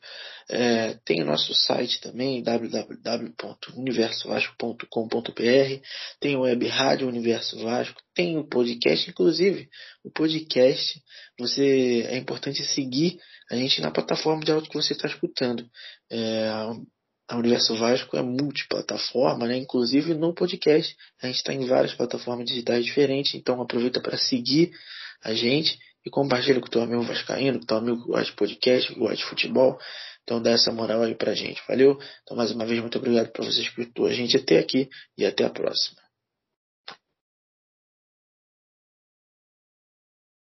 é, tem o nosso site também, www.universovasco.com.br, tem o web rádio Universo Vasco, tem o podcast, inclusive, o podcast, você é importante seguir a gente na plataforma de áudio que você está escutando. É, a Universo Vasco é multiplataforma, né? inclusive no podcast. A gente está em várias plataformas digitais diferentes, então aproveita para seguir a gente e compartilha com o teu amigo vascaíno, com o teu amigo que gosta de podcast, que gosta de futebol. Então dá essa moral aí pra gente, valeu? Então mais uma vez muito obrigado por você escutou a gente até aqui e até a próxima.